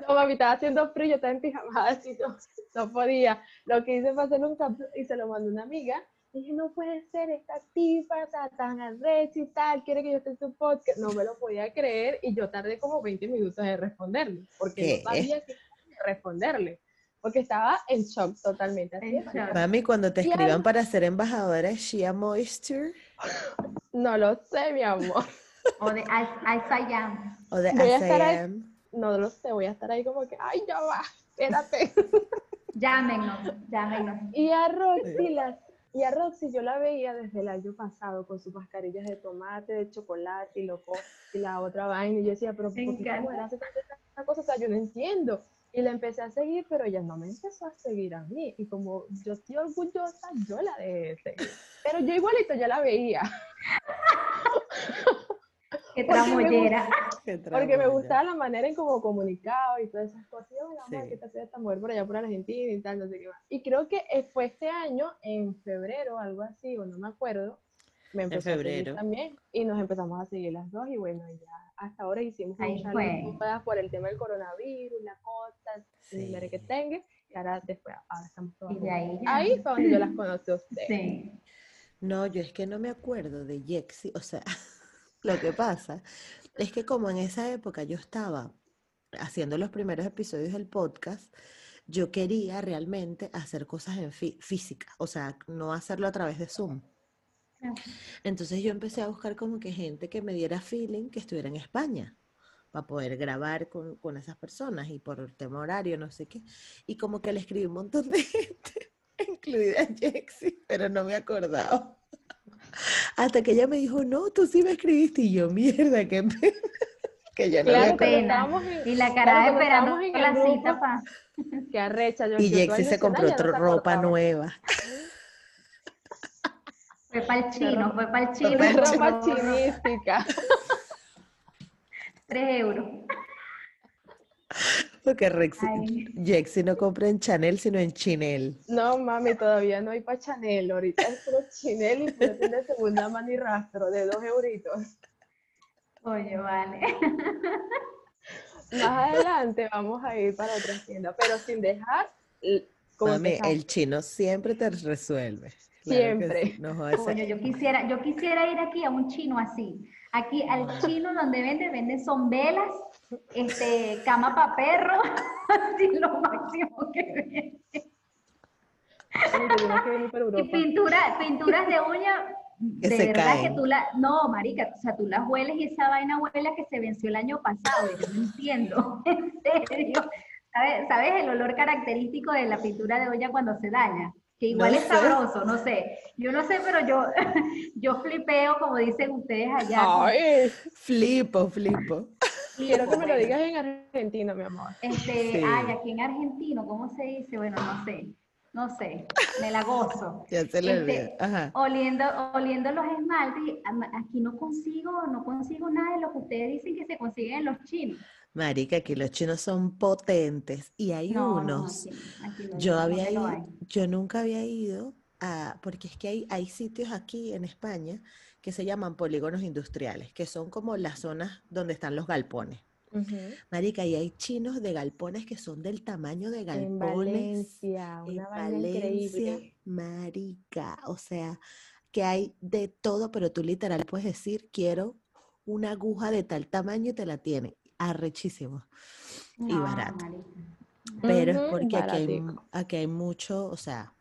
No, mami, estaba haciendo frío, estaba en pijamada, así no, no podía. Lo que hice fue hacerle un capture y se lo mandé a una amiga dije, no puede ser esta tipa, sea, tan arrecha y tal, quiere que yo esté en su podcast. No me lo podía creer y yo tardé como 20 minutos en responderle, porque ¿Qué? no sabía qué responderle, porque estaba en shock totalmente. Así En shock. Mami, cuando te escriban al- para ser embajadora de Shea Moisture No lo sé, mi amor. O de Am. o de Voy a estar ahí. ASAM. No lo sé, voy a estar ahí como que, ay, ya va, espérate. Llámenos, llámenos. Y a Roxy, las, y a Roxy yo la veía desde el año pasado con sus mascarillas de tomate, de chocolate y, loco, y la otra vaina. Y yo decía, pero ¿por qué hace tanta, tanta cosa? O sea, yo no entiendo. Y la empecé a seguir, pero ella no me empezó a seguir a mí. Y como yo estoy orgullosa, yo la dejé de seguir. Pero yo igualito ya la veía. Qué Porque me tramollera. Porque me gustaba la manera en cómo comunicaba y todas esas cosas. Y yo, vamos a Sí. qué está haciendo esta mujer por allá por Argentina y tal, no sé qué más. Y creo que eh, fue este año, en febrero, algo así, o no me acuerdo, me empezó a seguir febrero. también y nos empezamos a seguir las dos y bueno, ya hasta ahora hicimos fue. juntas por el tema del coronavirus, la cosa, Sí. el que tenga y ahora después, ahora estamos todas Y ahí ya. Ahí fue donde yo las conocí a ustedes. Sí. No, yo es que no me acuerdo de Jexi, o sea, lo que pasa es que como en esa época yo estaba haciendo los primeros episodios del podcast, yo quería realmente hacer cosas en fí- física, o sea, no hacerlo a través de Zoom. Entonces yo empecé a buscar como que gente que me diera feeling que estuviera en España para poder grabar con, con esas personas y por el tema horario, no sé qué. Y como que le escribí un montón de gente, incluida Jexi, pero no me acordaba. Hasta que ella me dijo, no, tú sí me escribiste. Y yo, mierda, qué pena. que yo no me Claro, pena. en, Y la Claro, cara cuando esperando en la grupo. cita pa. qué arrecha. Yo, Y Jexi se compró otra ya ropa nueva. Fue para el chino, fue para el chino. pa'l Ropa chinística. Tres euros. Porque Rexi, Ay. Jexi no compra en Chanel, sino en Chinel. No, mami, todavía no hay para Chanel. Ahorita es puro Chanel y puro tiene segunda mano y rastro de dos euritos. Oye, vale. Más adelante vamos a ir para otra tienda, pero sin dejar Mami, el chino siempre te resuelve. Claro Siempre. sí, no yo quisiera, yo quisiera ir aquí a un chino así. Aquí al chino donde venden, venden son velas, este, cama para perro, así lo máximo que venden. Y pintura, pinturas de uña, Que de se verdad caen. que tú la, no, marica, o sea, tú las hueles y esa vaina huele que se venció el año pasado, yo no entiendo, en serio. ¿Sabes, ¿Sabes el olor característico de la pintura de olla cuando se daña? Que igual No es sé. sabroso, no sé. Yo no sé, pero yo, yo flipeo, como dicen ustedes allá. con- Ay, Flipo, flipo. quiero que me lo digas en Argentina, mi amor. Este, Sí. ay, aquí en argentino, ¿cómo se dice? Bueno, no sé, no sé, me la gozo. Ya se le Este. Ajá. Oliendo, oliendo los esmaltes, aquí no consigo, no consigo nada de lo que ustedes dicen que se consiguen en los chinos. Marica, aquí los chinos son potentes y hay No, no, unos. aquí, aquí no, Yo había ido, yo nunca había ido a, porque es que hay, hay sitios aquí en España que se llaman polígonos industriales, que son como las zonas donde están los galpones. Marica, y hay chinos de galpones que son del tamaño de En galpones Valencia, en una vaina Valencia, increíble. marica, o sea, que hay de todo, pero tú literal puedes decir, quiero una aguja de tal tamaño y te la tienen, arrechísimo. y No, barato. Pero es porque aquí hay, aquí hay mucho, o sea,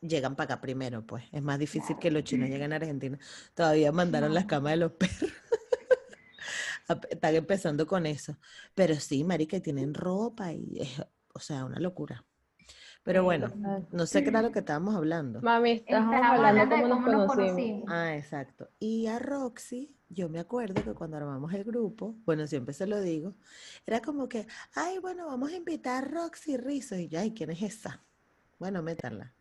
llegan para acá primero, pues. Es más difícil que los chinos lleguen a Argentina. Todavía mandaron las camas de los perros. Están empezando con eso. Pero sí, marica, y tienen ropa y es, o sea, una locura. Pero bueno, no sé qué era lo que estábamos hablando. Mami, estábamos Estábamos hablando hablando de cómo nos cómo nos conocimos. conocimos. Ah, exacto. Y a Roxy, yo me acuerdo que cuando armamos el grupo, bueno, siempre se lo digo, era como que, ay, bueno, vamos a invitar a Roxy Rizzo. Y yo, ay, ¿quién es esa? Bueno, métanla.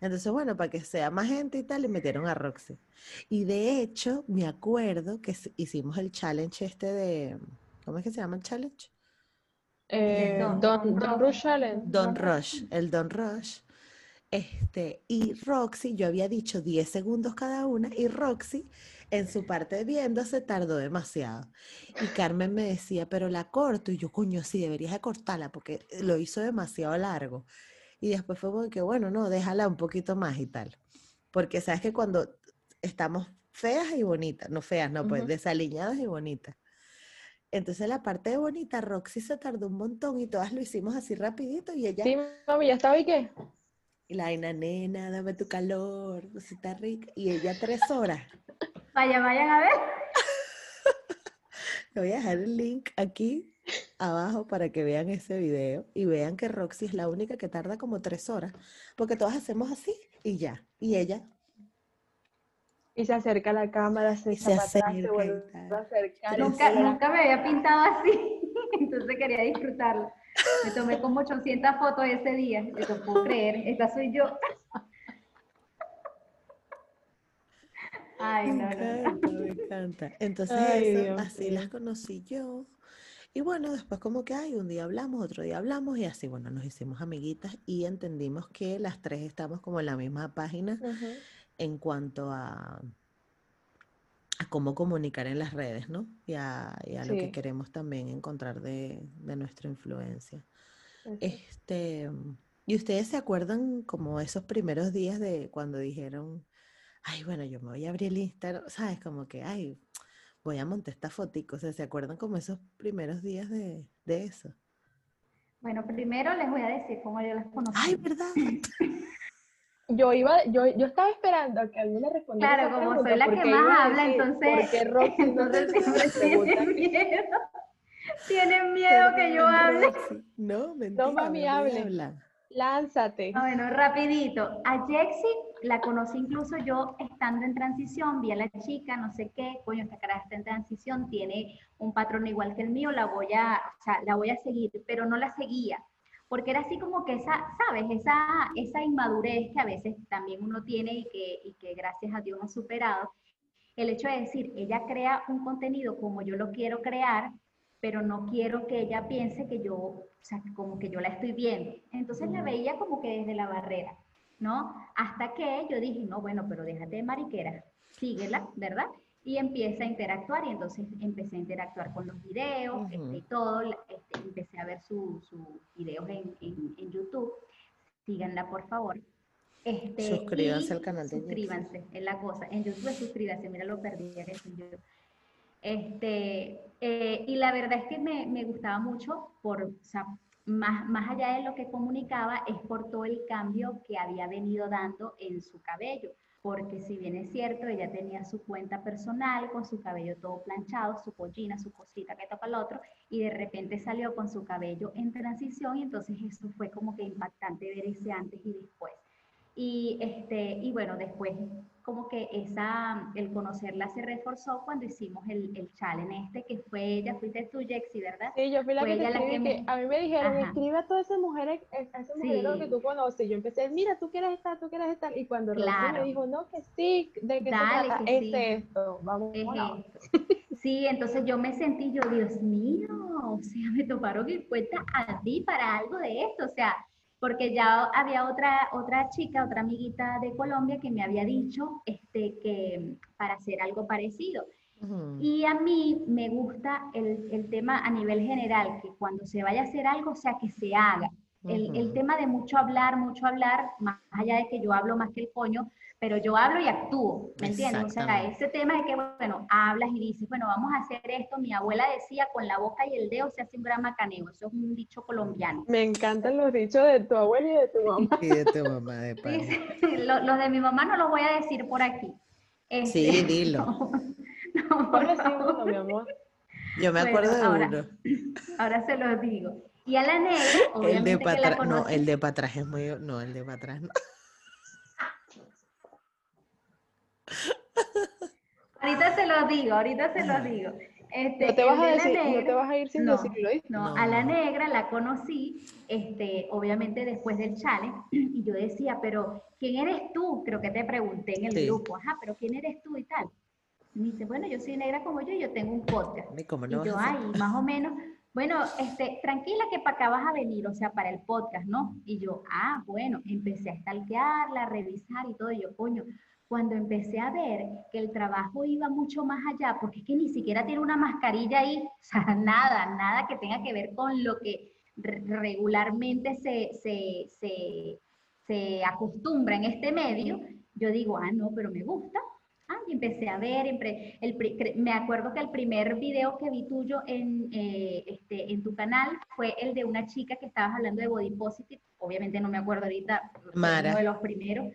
Entonces, bueno, para que sea más gente y tal, le metieron a Roxy. Y de hecho, me acuerdo que hicimos el challenge este de, ¿cómo es que se llama el challenge? Eh, Don- Don, Don Don Rush. Rush Challenge. Don Rush, el Don Rush. Este, y Roxy, yo había dicho 10 segundos cada una, y Roxy en su parte de viendo se tardó demasiado. Y Carmen me decía, pero la corto, y yo, coño, sí, deberías de cortarla porque lo hizo demasiado largo. Y después fue como que, bueno, no, déjala un poquito más y tal. Porque sabes que cuando estamos feas y bonitas, no feas, no, pues desaliñadas y bonitas. Entonces la parte de bonita, Roxy se tardó un montón y todas lo hicimos así rapidito y ella, Sí, mami, ¿ya estaba y qué? Y la vaina, nena, dame tu calor, cosita rica. Y ella tres horas. Vaya, vayan a ver. Le voy a dejar el link aquí abajo para que vean ese video y vean que Roxy es la única que tarda como tres horas, porque todas hacemos así y ya. Y ella Y se acerca a la cámara, se se atrás, acerca vuelve a acercar. Nunca, nunca me había pintado así, entonces quería disfrutarlo. Me tomé como 800 fotos ese día, te puedo creer, esta soy yo. Ay, Me no, no, no. encanta, me encanta. Entonces, Ay, eso, Dios así las conocí yo. Y bueno, después como que, ay, un día hablamos, otro día hablamos y así, bueno, nos hicimos amiguitas y entendimos que las tres estamos como en la misma página en cuanto a, a cómo comunicar en las redes, ¿no? Y a, y a lo que queremos también encontrar de, de nuestra influencia. Este, ¿y ustedes se acuerdan como esos primeros días de cuando dijeron, ay, bueno, yo me voy a abrir el Instagram, ¿sabes? Como que, ay, voy a montar esta fotico, o sea, ¿se acuerdan como esos primeros días de, de eso? Bueno, primero les voy a decir cómo yo las conocí. Ay, ¿verdad? Yo iba, yo, yo estaba esperando a que alguien me respondiera. Claro, como pregunta, soy la que porque más habla, decir, entonces- ¿Por qué Roxy no Entonces me siempre tienen miedo. Tienen miedo que yo hable. No, mentira, mami, vuelve y hable. habla. Lánzate. Ah, Bueno, rapidito. A Jexy la conocí incluso yo estando en transición, vi a la chica, no sé qué, coño, esta cara está en transición, tiene un patrón igual que el mío, la voy a, o sea, la voy a seguir, pero no la seguía, porque era así como que esa, ¿sabes? Esa, esa inmadurez que a veces también uno tiene y que, y que gracias a Dios ha superado. El hecho de decir, ella crea un contenido como yo lo quiero crear, pero no quiero que ella piense que yo, o sea, como que yo la estoy viendo. Entonces la veía como que desde la barrera, ¿no? Hasta que yo dije, no, bueno, pero déjate de mariquera, síguela, ¿verdad? Y empieza a interactuar y entonces empecé a interactuar con los videos Ujú. este, y todo, este, empecé a ver sus su videos en, en, en YouTube, síganla por favor. Este, Suscríbanse y al canal de. Suscríbanse, es la cosa. En YouTube suscríbanse, mira lo perdí en YouTube. Este, eh, y la verdad es que me, me gustaba mucho, por, o sea, más, más allá de lo que comunicaba, es por todo el cambio que había venido dando en su cabello. Porque si bien es cierto, ella tenía su cuenta personal con su cabello todo planchado, su pollina, su cosita que toca el otro, y de repente salió con su cabello en transición, y entonces eso fue como que impactante ver ese antes y después. Y, este, y bueno, después como que esa, el conocerla se reforzó cuando hicimos el, el challenge este, que fue ella, fuiste tú, Jexy, ¿verdad? Sí, yo fui la que te la que que a mí me dijeron, Ajá. escribe a todas esas mujeres, a esas mujeres que tú conoces. Yo empecé, mira, tú quieres estar, tú quieres estar. Y cuando Claro. me dijo, no, que sí, de qué Dale, se trata, que es sí. esto, vamos Es a esto. Sí, entonces yo me sentí, yo, Dios mío, o sea, me tomaron en cuenta a ti para algo de esto, o sea, porque ya había otra, otra chica, otra amiguita de Colombia que me había dicho este, que para hacer algo parecido. Y a mí me gusta el, el tema a nivel general, que cuando se vaya a hacer algo, o sea, que se haga. El, el tema de mucho hablar, mucho hablar, más allá de que yo hablo más que el coño, pero yo hablo y actúo, ¿me entiendes? O sea, ese tema de que, bueno, hablas y dices, bueno, vamos a hacer esto, mi abuela decía, con la boca y el dedo se hace un gran macaneo, eso es un dicho colombiano. Me encantan los dichos de tu abuela y de tu mamá. Y de tu mamá de Sí, pana. sí, lo- Los de mi mamá no los voy a decir por aquí. Este, Sí, dilo. no, por Ponle sí favor. uno, mi amor. Yo me Bueno, acuerdo de ahora, uno. Ahora se los digo. Y a la negra, El obviamente de que la atrás, no, el de para atrás es muy, no, el de para atrás no. Ahorita se los digo, ahorita se los digo. Este, No te vas a decir, no te negra- vas a ir sin no, decirlo, ¿oíste? No, No, a la negra la conocí, este, obviamente después del challenge, y yo decía, pero ¿quién eres tú? Creo que te pregunté en el Sí. grupo, ajá, pero ¿quién eres tú y tal? Y me dice, bueno, yo soy negra como yo y yo tengo un podcast. Cómo Y no vas yo, ay, más o menos, bueno, este, tranquila que para acá vas a venir, o sea, para el podcast, ¿no? Y yo, ah, bueno, empecé a stalkearla, a revisar y todo, y yo, coño, cuando empecé a ver que el trabajo iba mucho más allá, porque es que ni siquiera tiene una mascarilla ahí, o sea, nada, nada que tenga que ver con lo que regularmente se, se, se, se acostumbra en este medio, yo digo, ah, no, pero me gusta, Ah, y empecé a ver, el, me acuerdo que el primer video que vi tuyo en, eh, este, en tu canal fue el de una chica que estabas hablando de body positive, obviamente no me acuerdo ahorita, Mara. uno de los primeros.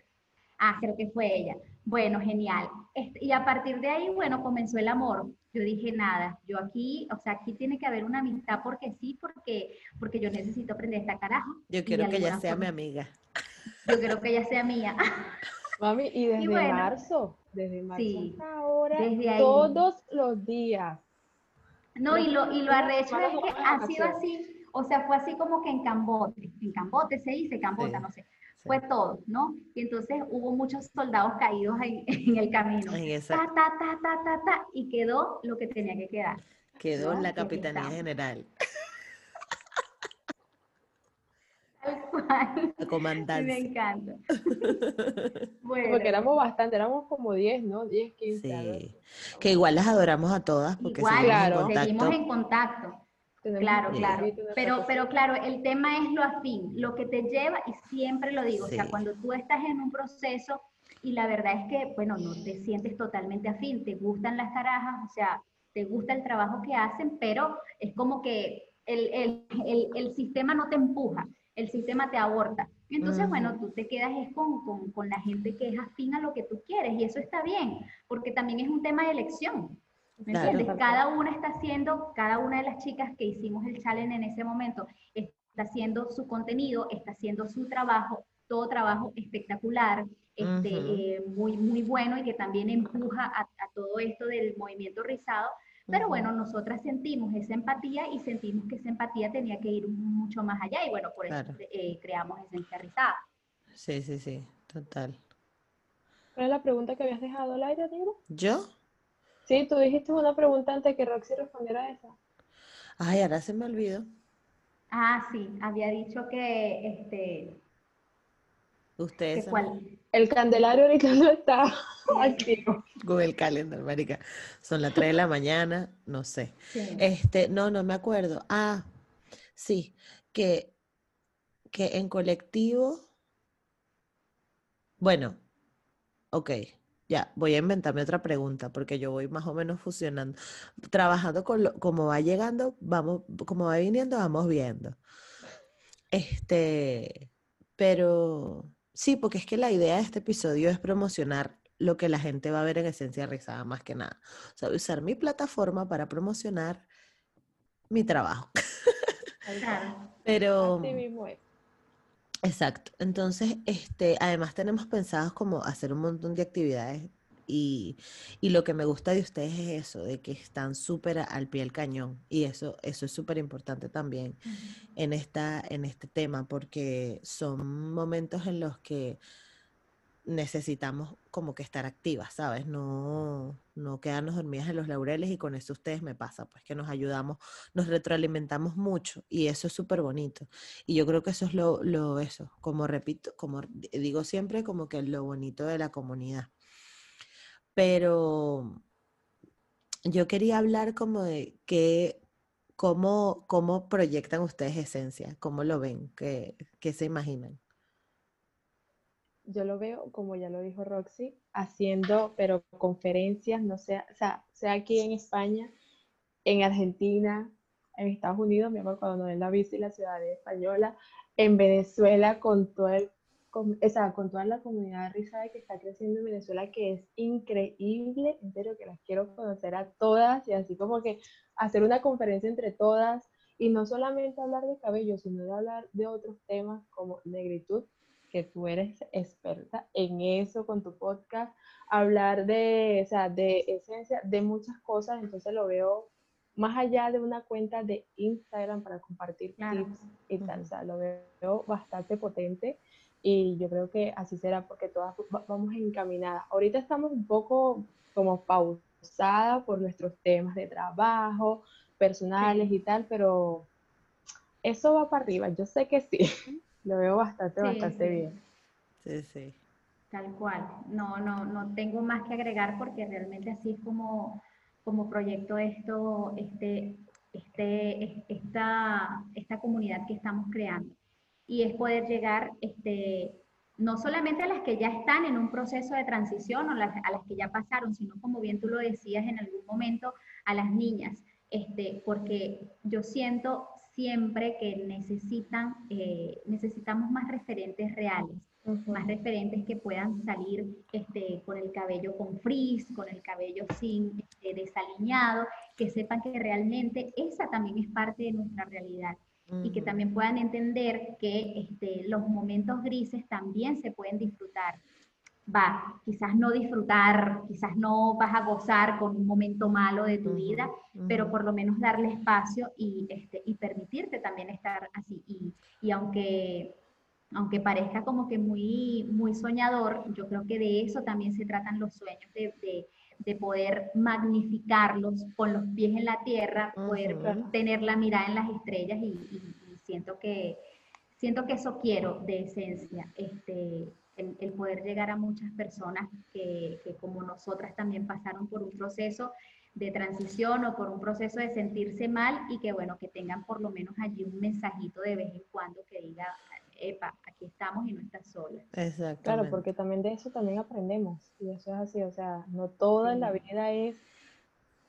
Ah, creo que fue ella. Bueno, genial. Este, y a partir de ahí, bueno, comenzó el amor. Yo dije, nada, yo aquí, o sea, aquí tiene que haber una amistad porque sí, porque, porque yo necesito aprender esta carajo. Yo quiero que ella sea mi amiga. Yo quiero que ella sea mía. Mami, y desde marzo, desde marzo hasta ahora, todos los días. No, y lo, y lo arrecho es que ha sido así, o sea, fue así como que en Cambote, en Cambote se dice, Cambota, no sé, fue todo, ¿no? Y entonces hubo muchos soldados caídos en, en el camino, ta, ta, ta, ta, ta, ta, y quedó lo que tenía que quedar. Quedó en la Capitanía General. La comandancia. me encanta. bueno. Porque éramos bastante, éramos como 10, ¿no? 10, 15. Sí. Que igual las adoramos a todas porque igual, claro. seguimos en contacto. Claro, claro. Pero, pero claro, el tema es lo afín, lo que te lleva, y siempre lo digo, o sea, cuando tú estás en un proceso y la verdad es que, bueno, no te sientes totalmente afín, te gustan las carajas, o sea, te gusta el trabajo que hacen, pero es como que el, el, el, el sistema no te empuja el sistema te aborta. Entonces, bueno, tú te quedas es con, con, con, la gente que es afín a lo que tú quieres y eso está bien, porque también es un tema de elección. ¿Me entiendes? Cada una está haciendo, cada una de las chicas que hicimos el challenge en ese momento, está haciendo su contenido, está haciendo su trabajo, todo trabajo espectacular, este, eh, muy, muy bueno y que también empuja a, a todo esto del movimiento rizado, pero bueno, nosotras sentimos esa empatía y sentimos que esa empatía tenía que ir mucho más allá y bueno, por eso eh, creamos Esencia Rizada. Sí, sí, sí, total. ¿Cuál es la pregunta que habías dejado al aire, Diego? ¿Yo? Sí, tú dijiste una pregunta antes que Roxy respondiera a esa. Ay, ahora se me olvidó. Ah, sí, había dicho que este Ustedes. El Candelario ahorita no está activo. Google Calendar, marica. Son las 3 de la mañana, no sé. Este, no, no me acuerdo. Ah, sí, que, que en colectivo. Bueno, ok. Ya, voy a inventarme otra pregunta porque yo voy más o menos fusionando. Trabajando con lo, como va llegando, vamos, como va viniendo, vamos viendo. Este, pero Sí, porque es que la idea de este episodio es promocionar lo que la gente va a ver en Esencia Rizada más que nada. O sea, usar mi plataforma para promocionar mi trabajo. Pero... Exacto. Entonces, este, además tenemos pensados como hacer un montón de actividades y, lo que me gusta de ustedes es eso, de que están súper al pie del cañón. Y eso, eso es súper importante también en, esta, en este tema, porque son momentos en los que necesitamos como que estar activas, ¿sabes? No, no quedarnos dormidas en los laureles y con eso ustedes me pasa, pues que nos ayudamos, nos retroalimentamos mucho y eso es súper bonito. Y yo creo que eso es lo, lo, eso, como repito, como digo siempre, como que lo bonito de la comunidad. Pero yo quería hablar como de qué, cómo, cómo proyectan ustedes esencia, cómo lo ven, qué, qué se imaginan. Yo lo veo, como ya lo dijo Roxy, haciendo, pero conferencias, no sea, sea, aquí en España, en Argentina, en Estados Unidos, mi amor, cuando den la y la ciudadanía española, en Venezuela con todo el con, con toda la comunidad rizada que está creciendo en Venezuela, que es increíble, en que las quiero conocer a todas y así como que hacer una conferencia entre todas y no solamente hablar de cabello, sino de hablar de otros temas como negritud, que tú eres experta en eso con tu podcast, hablar de, o sea, de esencia, de muchas cosas, entonces lo veo más allá de una cuenta de Instagram para compartir tips y tal, o sea, lo veo bastante potente y yo creo que así será porque todas vamos encaminadas. Ahorita estamos un poco como pausadas por nuestros temas de trabajo, personales y tal, pero eso va para arriba, yo sé que sí, lo veo bastante, bastante bien. Sí, sí. Tal cual, no, no, no tengo más que agregar porque realmente así es como, como proyecto esto, este, este, esta, esta comunidad que estamos creando. Y es poder llegar este, no solamente a las que ya están en un proceso de transición o a las que ya pasaron, sino como bien tú lo decías en algún momento, a las niñas, este, porque yo siento siempre que necesitan, eh, necesitamos más referentes reales, más referentes que puedan salir este, con el cabello con frizz, con el cabello sin este, desaliñado, que sepan que realmente esa también es parte de nuestra realidad y que también puedan entender que este, los momentos grises también se pueden disfrutar. Va, quizás no disfrutar, quizás no vas a gozar con un momento malo de tu vida, pero por lo menos darle espacio y, este, y permitirte también estar así. Y, y aunque aunque parezca como que muy, muy soñador, yo creo que de eso también se tratan los sueños, de, de, de poder magnificarlos con los pies en la tierra, poder tener la mirada en las estrellas y, siento que siento que eso quiero de esencia, este, el, poder llegar a muchas personas que, que, como nosotras también pasaron por un proceso de transición o por un proceso de sentirse mal y que bueno, que tengan por lo menos allí un mensajito de vez en cuando que diga, epa, aquí estamos y no estás sola. Exacto. Claro, porque también de eso también aprendemos. Y eso es así, o sea, no toda la vida es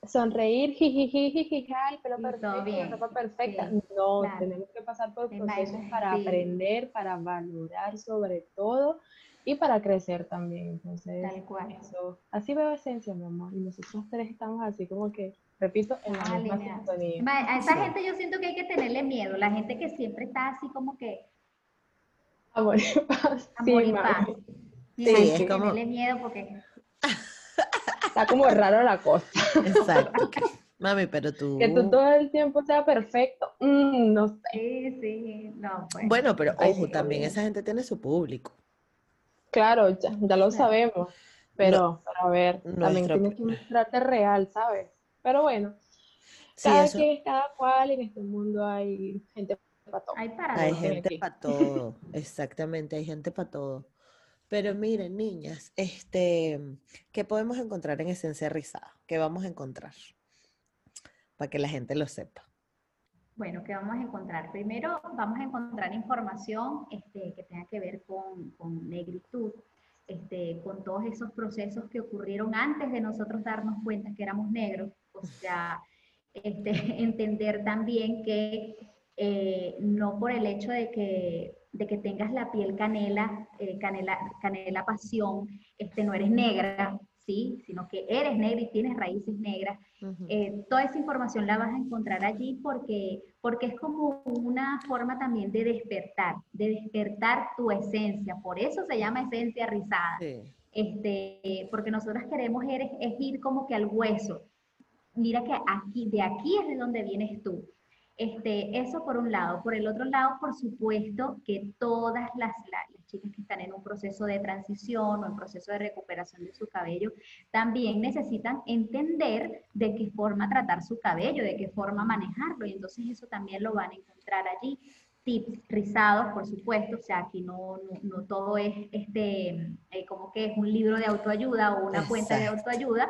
sonreír, jiji, el pelo perfecto, la ropa perfecta. no, tenemos que pasar por procesos para aprender, para valorar sobre todo y para crecer también. Entonces, Tal cual. Eso, así veo esencia, mi amor. Y nosotros tres estamos así como que, repito, en la misma sintonía. A esa gente yo siento que hay que tenerle miedo. La gente que siempre está así como que Amor y paz. Amor y paz. Sí, es como... Tenerle miedo porque... Está como raro la cosa. Exacto. Mami, pero tú... Que tú todo el tiempo sea perfecto. Mm, no sé. Sí, sí. No, pues. Bueno, pero ojo, también esa gente tiene su público. Claro, ya, ya lo sabemos. Pero, a ver, también tienes que mostrarte real, ¿sabes? Pero bueno, cada quien, cada cual, en este mundo hay gente hay, gente para todo, exactamente, hay gente para todo. Pero miren, niñas, este, ¿qué podemos encontrar en Esencia Rizada? ¿Qué vamos a encontrar? Para que la gente lo sepa. Bueno, ¿qué vamos a encontrar? Primero vamos a encontrar información este, que tenga que ver con, con negritud, este, con todos esos procesos que ocurrieron antes de nosotros darnos cuenta que éramos negros. O sea, este, entender también que eh, no por el hecho de que, de que tengas la piel canela, eh, canela, canela pasión, este, no eres negra, ¿sí? sino que eres negra y tienes raíces negras. Eh, toda esa información la vas a encontrar allí porque, porque es como una forma también de despertar, de despertar tu esencia. Por eso se llama esencia rizada. Este, porque nosotros queremos es ir como que al hueso. Mira que aquí, de aquí es de donde vienes tú. Este, eso por un lado. Por el otro lado, por supuesto que todas las, las, chicas que están en un proceso de transición o en proceso de recuperación de su cabello, también necesitan entender de qué forma tratar su cabello, de qué forma manejarlo. Y entonces eso también lo van a encontrar allí tips rizados, por supuesto, o sea, aquí no, no, todo es este, eh, como que es un libro de autoayuda o una cuenta de autoayuda,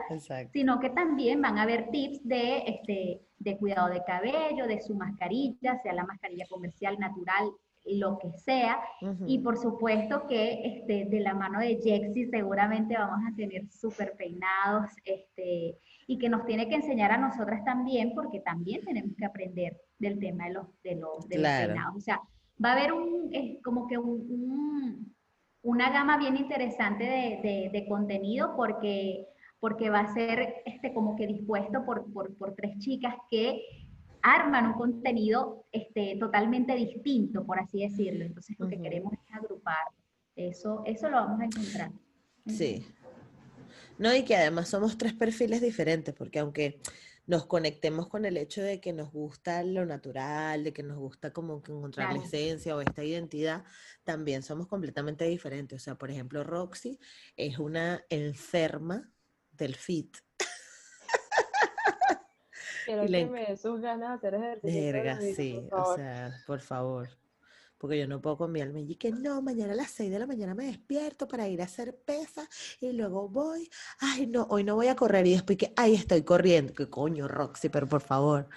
sino que también van a haber tips de, este, de cuidado de cabello, de su mascarilla, sea la mascarilla comercial, natural, lo que sea. Y por supuesto que este, de la mano de Jexi seguramente vamos a tener súper peinados este, y que nos tiene que enseñar a nosotras también, porque también tenemos que aprender del tema de los, de los, de peinados. O sea, va a haber un, como que un, una gama bien interesante de, de, contenido porque, porque va a ser este, como que dispuesto por, por, por tres chicas que arman un contenido este, totalmente distinto, por así decirlo. Entonces lo que queremos es agrupar. Eso, eso lo vamos a encontrar. Sí. No, y que además somos tres perfiles diferentes, porque aunque nos conectemos con el hecho de que nos gusta lo natural, de que nos gusta como que encontrar la esencia o esta identidad, también somos completamente diferentes. O sea, por ejemplo, Roxy es una enferma del fit. Quiero que me sus ganas de hacer ejercicio. Verga, sí, o sea, por favor. porque yo no puedo cambiarme. Y que no, mañana a las 6 de la mañana me despierto para ir a hacer pesas y luego voy. Ay, no, hoy no voy a correr. Y después que, ay, estoy corriendo. Que coño, Roxy, pero por favor,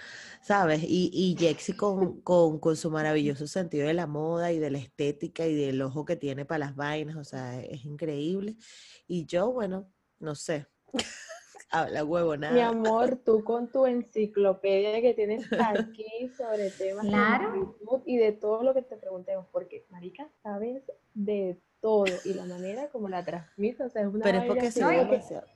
¿sabes? Y, y Jexy con, con, con su maravilloso sentido de la moda y de la estética y del ojo que tiene para las vainas, o sea, es increíble. Y yo, bueno, no sé. Habla huevo, nada. Mi amor, tú con tu enciclopedia que tienes aquí sobre temas Claro. y de todo lo que te preguntemos, porque marica, sabes de todo y la manera como la transmites, o sea, es una Pero es porque así se No, ve y que- demasiado.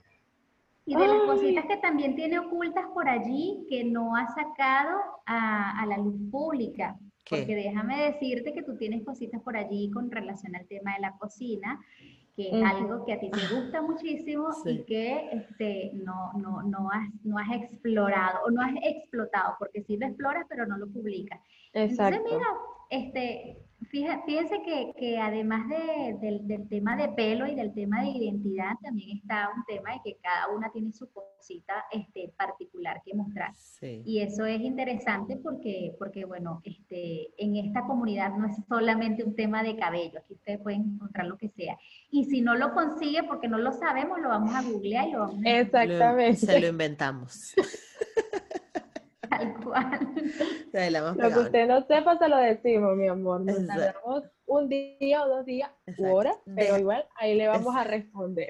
Y de las cositas que también tiene ocultas por allí que no ha sacado a, a la luz pública. ¿Qué? Porque déjame decirte que tú tienes cositas por allí con relación al tema de la cocina, que es Ujú. algo que a ti te gusta muchísimo Sí. y que este, no, no, no, has, no has explorado o no has explotado, porque sí lo exploras pero no lo publicas. Exacto. Entonces, mira, este, fíjense que, que además de- del, del tema de pelo y del tema de identidad, también está un tema de que cada una tiene su cosita este, particular que mostrar. Sí. Y eso es interesante porque, porque bueno, este, en esta comunidad no es solamente un tema de cabello, aquí ustedes pueden encontrar lo que sea. Y si no lo consigue porque no lo sabemos, lo vamos a googlear y lo vamos a Lo- Exactamente. se lo inventamos. tal cual. Se la hemos Lo que usted no sepa, se lo decimos, mi amor. Nos tardamos un día o dos días u horas, pero Deja- igual ahí le vamos a responder.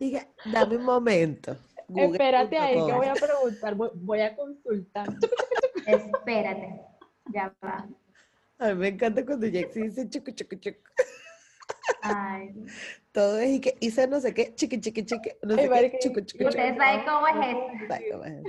Dame un momento. Espérate ahí que voy a preguntar, voy, voy a consultar. Espérate, ya va. A mí me encanta cuando Jexy dice chucu, chucu, chucu. Ay, Todo es y que hice no sé qué, chiqui, chiqui, chiqui, no Ay, sé qué, marica, chucu, chucu, ustedes saben cómo es eso. Ay, cómo es.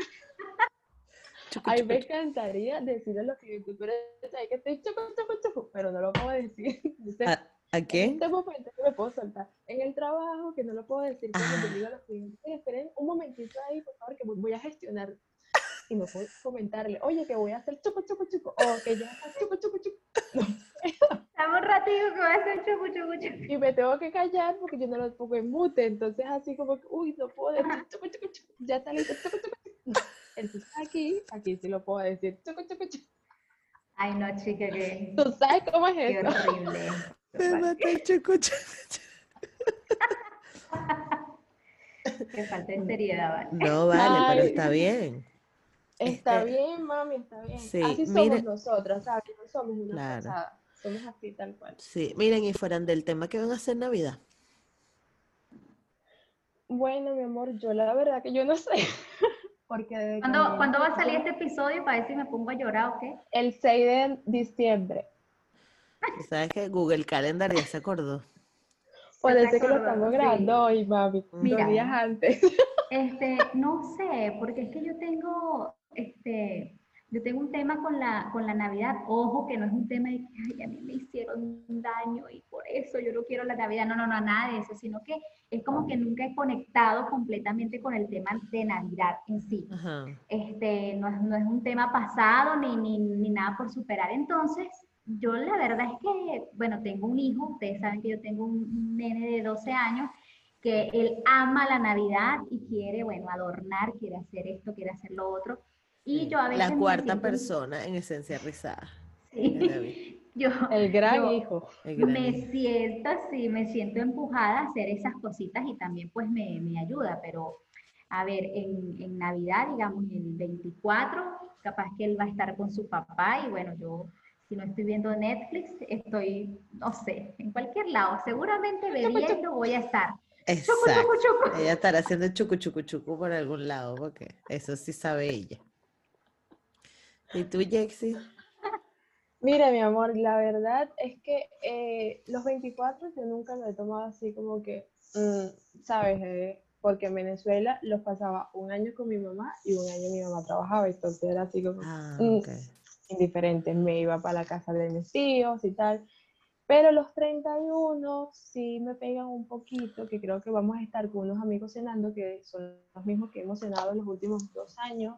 Chucu, Ay, chucu, me encantaría decirle los youtubers ahí que estoy chucu, chucu, chucu, pero no lo puedo decir. Entonces, ¿A, a en quién? este momento no me puedo soltar. En el trabajo, que no lo puedo decir, Ah. digo a los clientes, "Oye, esperen un momentito ahí, por favor, que voy- a gestionar. Y no puedo comentarle, oye, que voy a hacer chucu, chucu, chucu, o que ya está chucu, chucu, chucu. Dame un ratito que voy a hacer chucu, chucu, chucu. Y me tengo que callar porque yo no lo pongo en mute. Entonces, así como que, uy, no puedo decir chucu, chucu, chucu. Ya está listo, chucu, chucu. Entonces, aquí, aquí sí lo puedo decir chucu, chucu, chucu. Ay, no, chica, que ¿Tú sabes cómo es qué eso? horrible. Me mata el chucu, chucu, chucu. Qué falta de seriedad, ¿vale? No vale, pero Ay. está bien. Está Este, bien, mami, está bien. sí, así somos mire- nosotras, ¿sabes? No somos una Claro. pasada. Así tal cual. Sí, miren, y fueran del tema que van a hacer Navidad. Bueno, mi amor, yo la verdad que yo no sé. Porque ¿Cuándo, me- ¿cuándo va a salir este episodio para ver si me pongo a llorar o qué? El 6 de diciembre. ¿Sabes que Google Calendar ya se acordó? Parece que lo estamos sí. grabando hoy, mami. Mira. Dos días antes. Este, no sé, porque es que yo tengo, este, yo tengo un tema con la, con la Navidad. Ojo, que no es un tema de que "Ay, a mí me hicieron daño y por eso yo no quiero la Navidad. No, no, no, nada de eso, sino que es como que nunca he conectado completamente con el tema de Navidad en sí. Ajá. Este, no es, no es un tema pasado ni, ni, ni nada por superar. Entonces, yo la verdad es que, bueno, tengo un hijo, ustedes saben que yo tengo un, un nene de 12 años, que él ama la Navidad y quiere, bueno, adornar, quiere hacer esto, quiere hacer lo otro. Y yo a veces La cuarta siento- persona en esencia rizada. Sí. Yo, El gran yo- hijo. El gran me hijo. siento así, me siento empujada a hacer esas cositas y también pues me, me ayuda, pero a ver, en, en Navidad, digamos, el 24, capaz que él va a estar con su papá y bueno, yo si no estoy viendo Netflix, estoy, no sé, en cualquier lado, seguramente bebiendo voy a estar. Chucu, Exacto. chucu, chucu. Ella estará haciendo chucu chucu chucu por algún lado, porque eso sí sabe ella. ¿Y tú, Jexy? Mira, mi amor, la verdad es que eh, los 24 yo nunca lo he tomado así como que, mm, ¿sabes? Eh, porque en Venezuela los pasaba un año con mi mamá y un año mi mamá trabajaba, entonces era así como Ah, Mm. indiferente, me iba para la casa de mis tíos y tal. Pero los 31 sí me pegan un poquito, que creo que vamos a estar con unos amigos cenando, que son los mismos que hemos cenado en los últimos dos años.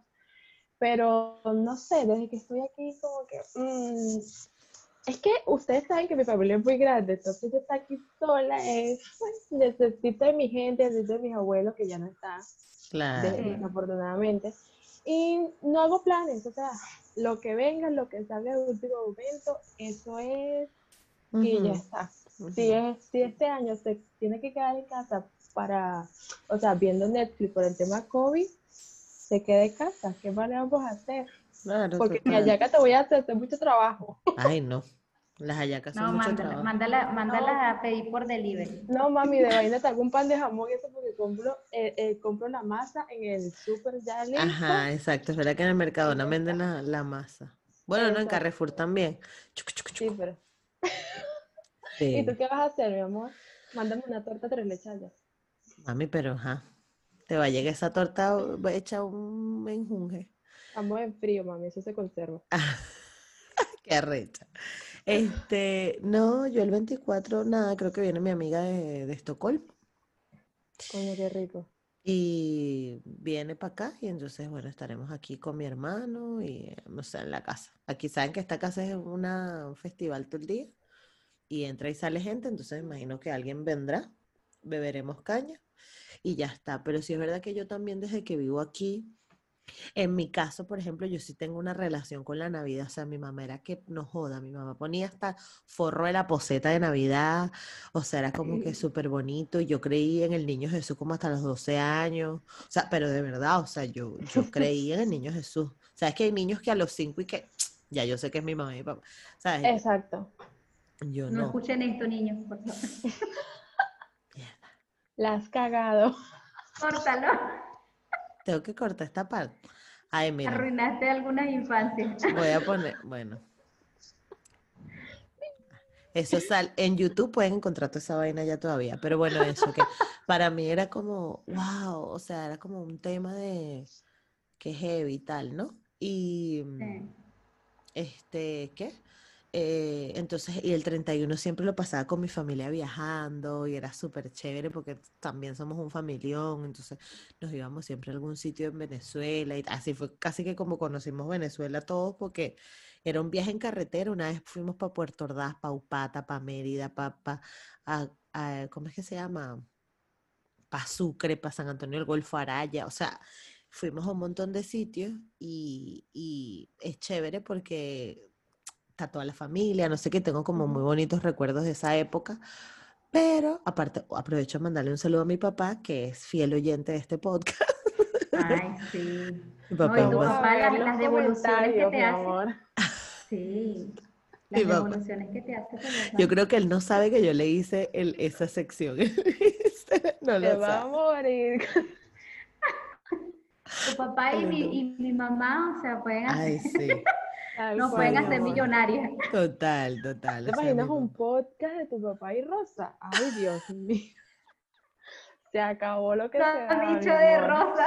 Pero no sé, desde que estoy aquí como que... mm, es que ustedes saben que mi familia es muy grande, entonces yo estar aquí sola es... pues, necesito de mi gente, necesito de mis abuelos que ya no están Claro. de- desafortunadamente. Y no hago planes, o sea, lo que venga, lo que salga de último momento, eso es y ya está. Si, es, si este año se tiene que quedar en casa para, o sea, viendo Netflix por el tema COVID, se quede en casa. ¿Qué más le vamos a hacer? Claro, Porque mi hallaca te voy a hacer, hacer mucho trabajo. Ay, no. Las hallacas son No, mucho mándala, trabajo. mándala, mándala a pedir por delivery. No, mami, de vaina te hago un pan de jamón y eso porque compro, eh, eh, compro la masa en el súper ya listo. Ajá, exacto. Es verdad que en el Mercadona ya venden la, la masa. Bueno, no, en. Carrefour también. Chucu, chucu, Sí, pero. Sí. ¿Y tú qué vas a hacer, mi amor? Mándame una torta tres leches allá. Mami, pero ajá. Te va a llegar esa torta hecha un menjunje. Estamos en frío, mami, eso se conserva. Qué arrecha. Este, no, yo el 24, nada, creo que viene mi amiga de, de Estocolmo Coño, qué rico. y viene para acá y entonces, bueno, estaremos aquí con mi hermano y, eh, o sea, en la casa. Aquí saben que esta casa es una, un festival todo el día y entra y sale gente, entonces me imagino que alguien vendrá, beberemos caña y ya está. Pero sí es verdad que yo también desde que vivo aquí, en mi caso, por ejemplo, yo sí tengo una relación con la Navidad. O sea, mi mamá era que no joda, mi mamá ponía hasta forro de la poseta de Navidad. O sea, era como que súper bonito. Y yo creí en el niño Jesús como hasta los 12 años. O sea, pero de verdad, o sea, yo, yo creí en el niño Jesús. O sea, es que hay niños que a los 5 y que ya yo sé que es mi mamá y mi papá. ¿Sabes? Exacto. Yo No no. escuchen esto, niños, por favor. La has cagado. Córtalo. Tengo que cortar esta parte. Ay, mira. Arruinaste algunas infancias. Voy a poner, bueno. Eso sal, en YouTube pueden encontrar toda esa vaina ya todavía, pero bueno, eso que para mí era como, wow, o sea, era como un tema de que heavy y tal, ¿no? Y Sí. este, ¿qué? Eh, entonces, y el 31 siempre lo pasaba con mi familia viajando y era súper chévere porque también somos un familión, entonces nos íbamos siempre a algún sitio en Venezuela y así fue casi que como conocimos Venezuela todos porque era un viaje en carretera, una vez fuimos para Puerto Ordaz, para Upata, para Mérida, para, ¿cómo es que se llama? Para Sucre, para San Antonio del Golfo, Araya, o sea, fuimos a un montón de sitios y, y es chévere porque está toda la familia, no sé qué, tengo como muy bonitos recuerdos de esa época. Pero aparte, aprovecho a mandarle un saludo a mi papá, que es fiel oyente de este podcast. Ay, sí. Mi No, papá y es tu papá, las- las devoluciones que te hace. amor. Sí. Mi Las papá. devoluciones que te hace. Yo creo que él no sabe que yo le hice el- esa sección. no Te lo va a morir. Tu papá y mi, y mi mamá, o sea, pueden Ay, hacer, sí. Tal nos pueden hacer millonarias. Total, total. ¿Te o sea, imaginas un podcast de tu papá y Rosa? Ay, Dios mío. Se acabó lo que se Lo daba, han mi dicho de. Rosa.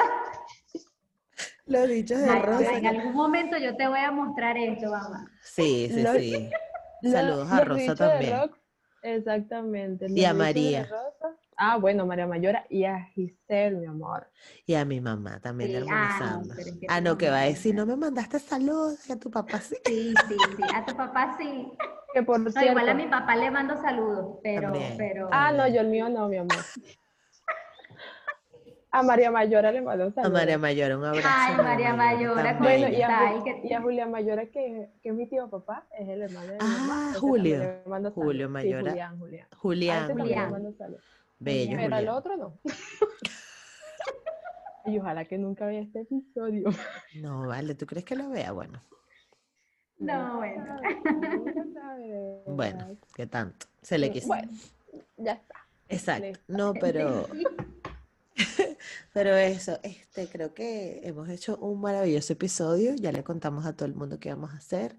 Los dichos de Ay, Rosa. en algún momento yo te voy a mostrar esto, mamá. Sí, sí, Los- sí. Saludos a los Rosa también. rock, exactamente. Y a los María. Rosa. Ah, bueno, María Mayora y a Giselle, mi amor. Y a mi mamá también Sí, ah, no, es que Ah, tu no, que mamá va a decir, no me mandaste saludos, y a tu papá sí. Sí, sí, sí. A tu papá sí. Que por No, cierto. igual a mi papá le mando saludos, pero, También. pero. Ah, no, yo el mío no, mi amor. A María Mayora le mando A saludos. María Mayora, un abrazo. Ay, a María Mayora, Bueno, y a, Ay, Ju- que- y a Julia Mayora, que, que es mi tío papá, es el hermano de mi mamá. Ah, ese Julio. Julio. Mayora. Sí, Julián, Julián. A Julián, le Julián. Bello Pero al otro no. y ojalá que nunca vea este episodio. No, vale, ¿tú crees que lo vea? Bueno, No, bueno. Bueno. ¿qué tanto? Se le quiso. Bueno, ya está. Exacto. listo. No, pero, pero eso, este, creo que hemos hecho un maravilloso episodio. Ya le contamos a todo el mundo qué vamos a hacer.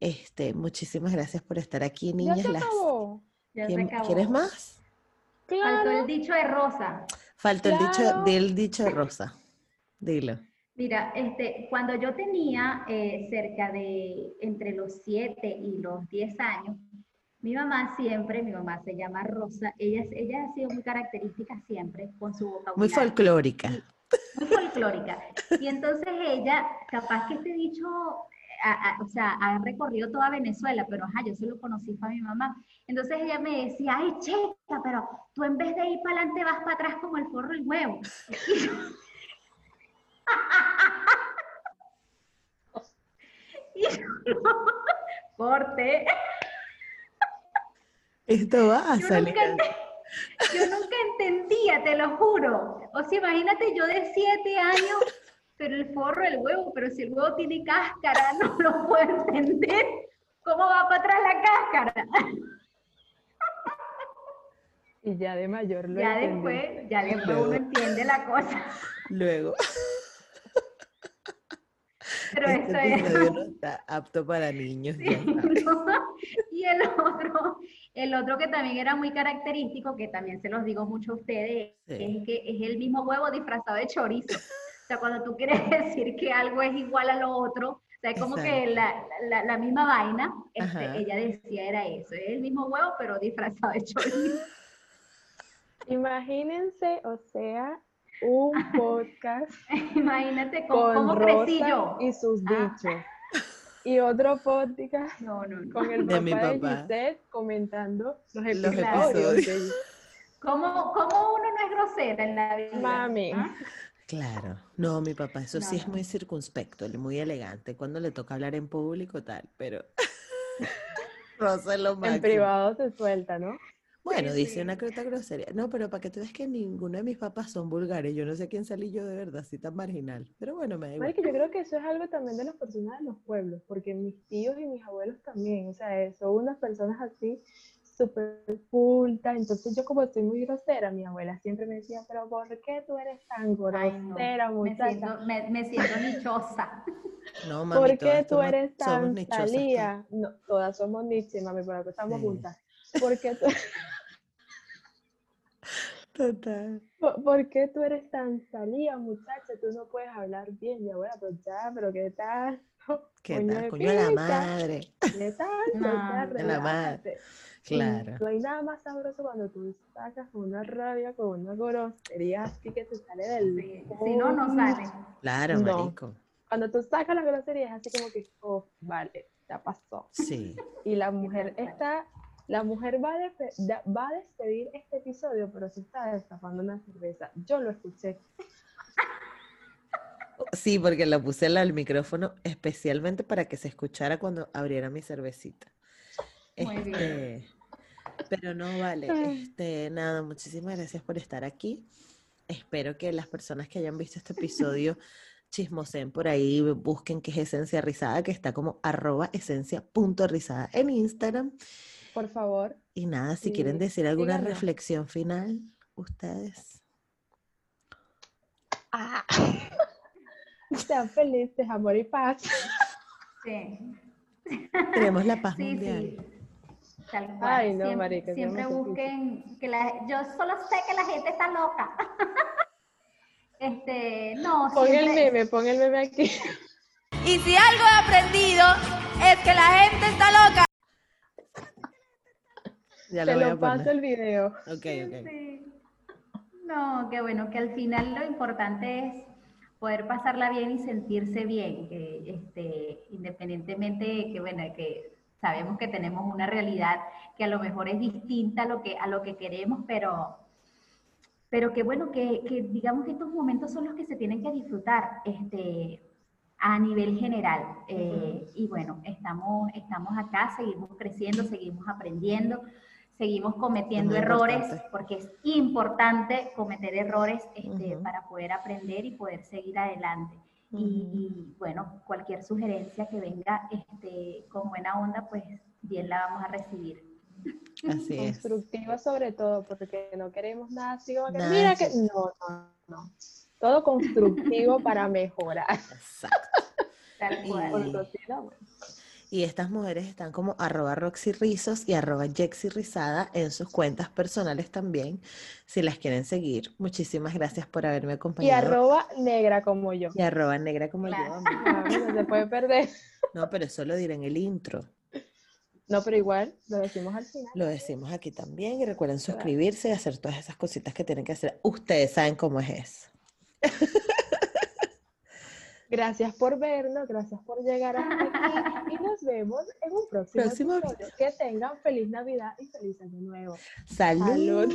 Este, muchísimas gracias por estar aquí, Ya niñas. se Las- acabó. Ya se ¿Quién- acabó. ¿Quieres más? Faltó Claro. el dicho de Rosa. Faltó el dicho, Claro. del dicho de Rosa. Dilo. Mira, este, cuando yo tenía eh, cerca de entre los 7 y los 10 años, mi mamá siempre, mi mamá se llama Rosa, ella, es- ella ha sido muy característica siempre con su vocabulario. Muy folclórica. muy folclórica. Y entonces ella, capaz que este dicho, a- a- o sea, ha recorrido toda Venezuela, pero ajá, yo se lo conocí fue a mi mamá. Entonces ella me decía, ay, checa, pero tú en vez de ir para adelante vas para atrás como el forro y huevo. Corte. Esto va a Yo salir. nunca, yo nunca entendía, te lo juro. O sea, imagínate yo de siete años, pero el forro del huevo, pero si el huevo tiene cáscara, no lo puedo entender. ¿Cómo va para atrás la cáscara? Y ya de mayor lo Ya entendí. después, ya después Luego. uno entiende la cosa. Luego, Pero este esto es. no está apto para niños, sabes. ¿no? Y el otro, el otro que también era muy característico, que también se los digo mucho a ustedes, Sí. es que es el mismo huevo disfrazado de chorizo. O sea, cuando tú quieres decir que algo es igual a lo otro, o sea, es como que la, la, la misma vaina, este, ella decía era eso, es el mismo huevo, pero disfrazado de chorizo. Imagínense, o sea, un podcast Imagínate con cómo crecí Rosa yo. y sus Ah. dichos. Y otro podcast No, no, no. con el De papá mi de, papá. Gisette comentando los Los episodios. episodios. de- ¿Cómo, cómo uno no es grosera en la vida? Mami. ¿Ah? Claro. No, mi papá, eso sí es muy circunspecto, muy elegante. Cuando le toca hablar en público, tal, pero. Rosa es lo En máximo. privado se suelta, ¿no? Bueno, Sí, dice sí. una crota grosería. No, pero para que tú veas que ninguno de mis papás son vulgares. Yo no sé quién salí yo de verdad, así tan marginal. Pero bueno, me da igual. Marica, yo creo que eso es algo también de las personas de los pueblos, porque mis tíos y mis abuelos también, o sea, eh, son unas personas así súper cultas, entonces yo como soy muy grosera, mi abuela siempre me decía, pero ¿por qué tú eres tan Ay, no. grosera, Me siento, me, me siento nichosa. No, mami, ¿Por qué tú somos- eres somos tan nichosas, salía? No, todas somos Nietzsche, mami, por algo estamos Sí. juntas. ¿Por qué, tú, Total. por, por qué tú eres tan salía, muchacha? Tú no puedes hablar bien, mi abuela, pero ya, pero ¿qué tal? ¿Qué Coño tal? Coño la madre. ¿Qué tal? No, sea, de la madre. relájate. Y Claro. No hay nada más sabroso cuando tú sacas con una rabia, con una grosería así que te sale del. Sí, Si no, no sale. Claro, No. marico. Cuando tú sacas la grosería es así como que, oh, vale, ya pasó. Sí. Y la mujer está, la mujer va a, va a despedir este episodio, pero se está destapando una cerveza. Yo lo escuché. Sí, porque la puse al micrófono especialmente para que se escuchara cuando abriera mi cervecita. Muy bien. Este, pero no vale. Este, nada, muchísimas gracias por estar aquí. Espero que las personas que hayan visto este episodio chismoseen por ahí, busquen qué es esencia rizada, que está como arroba esencia punto rizada en Instagram. Por favor, Y nada, si quieren decir alguna reflexión final, ustedes. sean felices, amor y paz. Sí, Queremos la paz sí, mundial. sí. Tal cual. Ay, no, siempre, marica, siempre busquen que la, yo solo sé que la gente está loca. Este, no, Pon el siempre, meme, pon el meme aquí. Y si algo he aprendido es que la gente está loca. Ya Te lo paso el video. Ok, ok. Sí. No, qué bueno, que al final lo importante es poder pasarla bien y sentirse bien, que, este, independientemente de que, bueno, que sabemos que tenemos una realidad que a lo mejor es distinta a lo que, a lo que queremos, pero, pero que bueno, que, que digamos que estos momentos son los que se tienen que disfrutar este, a nivel general. Eh, Y bueno, estamos, estamos acá, seguimos creciendo, seguimos aprendiendo, seguimos cometiendo errores, importante. porque es importante cometer errores este, para poder aprender y poder seguir adelante. Y, y, bueno, cualquier sugerencia que venga este, con buena onda, pues bien la vamos a recibir. Así es. Constructiva sobre todo, porque no queremos nada así como que, Nada mira que, no, no, no. Todo constructivo para mejorar. Exacto. Tal Y- cual. Bueno. Y estas mujeres están como arroba Roxy Rizos y arroba Jexy Rizada en sus cuentas personales también, si las quieren seguir. Muchísimas gracias por haberme Y acompañado. arroba negra como yo. Y arroba negra como Claro. yo. Ah, mira, se puede perder. No, pero eso lo diré en el intro. No, pero igual lo decimos al final. Lo decimos aquí también. Y recuerden suscribirse y hacer todas esas cositas que tienen que hacer. Ustedes saben cómo es eso. Gracias por vernos, gracias por llegar hasta aquí y nos vemos en un próximo, Próximo episodio. Que tengan feliz Navidad y feliz año nuevo. Salud.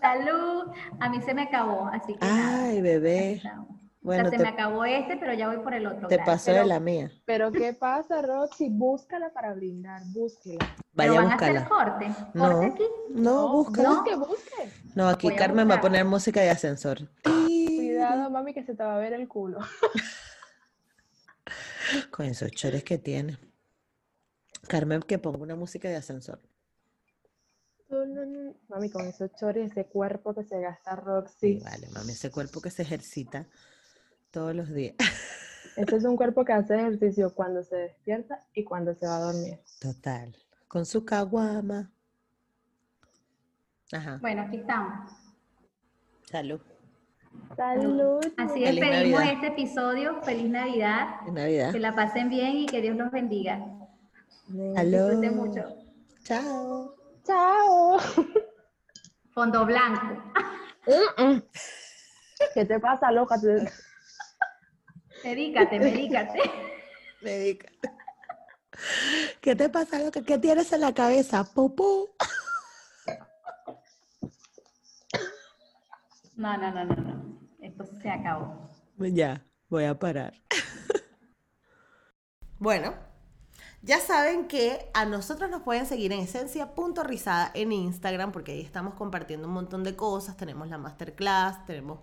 Salud. A mí se me acabó, así que nada. Ay, bebé. Chao. o sea, Bueno, se me acabó este, pero ya voy por el otro. te gracias. paso de la mía. Pero ¿qué pasa, Roxy? Búscala para brindar, búsquela. Vaya ¿Pero a van a hacer corte? ¿Corte No, aquí? no, búscala. Busque, busque. No, aquí Voy a Carmen va a poner música de ascensor. Cuidado, mami, que se te va a ver el culo. Con esos chores que tiene. Carmen, que ponga una música de ascensor. Mami, con esos chores, ese cuerpo que se gasta Sí, Roxy. vale, mami, ese cuerpo que se ejercita todos los días. Ese es un cuerpo que hace ejercicio cuando se despierta y cuando se va a dormir. Total. Con su caguama. Ajá, Bueno, aquí estamos. salud. Salud. Así Feliz despedimos Navidad. este episodio. Feliz Navidad. En Navidad. Que la pasen bien y que Dios los bendiga. Disfruten mucho. Chao. Chao. Fondo blanco. ¿Qué te pasa, loca? Medícate, medícate. Médica. ¿Qué te pasa, loca? ¿Qué tienes en la cabeza? Popó. No, no, no, no, no. Esto se acabó. Ya, voy a parar. Bueno, ya saben que a nosotros nos pueden seguir en esencia.rizada en Instagram porque ahí estamos compartiendo un montón de cosas. Tenemos la masterclass, tenemos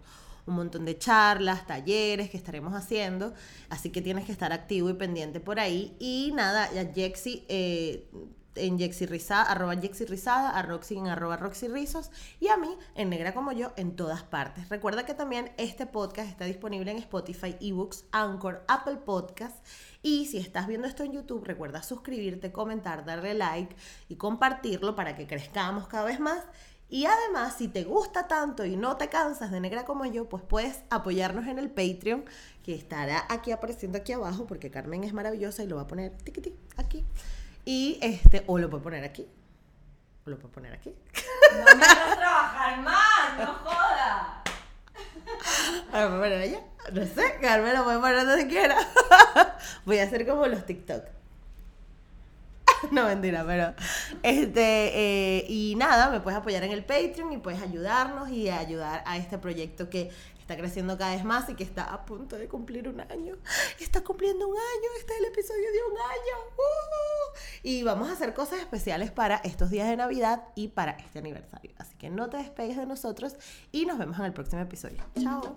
un montón de charlas, talleres que estaremos haciendo. Así que tienes que estar activo y pendiente por ahí. Y nada, ya Jexi, eh, en Jexi Rizada, arroba Jexi Rizada, a Roxy en arroba Roxy Rizos y a mí en Negra como yo en todas partes. Recuerda que también este podcast está disponible en Spotify, eBooks, Anchor, Apple Podcast y si estás viendo esto en YouTube, recuerda suscribirte, comentar, darle like y compartirlo para que crezcamos cada vez más. Y además, si te gusta tanto y no te cansas de negra como yo, pues puedes apoyarnos en el Patreon, que estará aquí apareciendo aquí abajo, porque Carmen es maravillosa y lo va a poner tiquití, aquí. Y este, o lo puede poner aquí. O lo puede poner aquí. No me hagas trabajar más, no joda. A lo puede poner allá. No sé, Carmen lo puede poner donde quiera. Voy a hacer como los TikTok. No, mentira, pero este eh, y nada, me puedes apoyar en el Patreon y puedes ayudarnos y ayudar a este proyecto que está creciendo cada vez más y que está a punto de cumplir un año. Está cumpliendo un año, este es el episodio de un año. ¡Uh! Y vamos a hacer cosas especiales para estos días de Navidad y para este aniversario. Así que no te despegues de nosotros y nos vemos en el próximo episodio. Chao.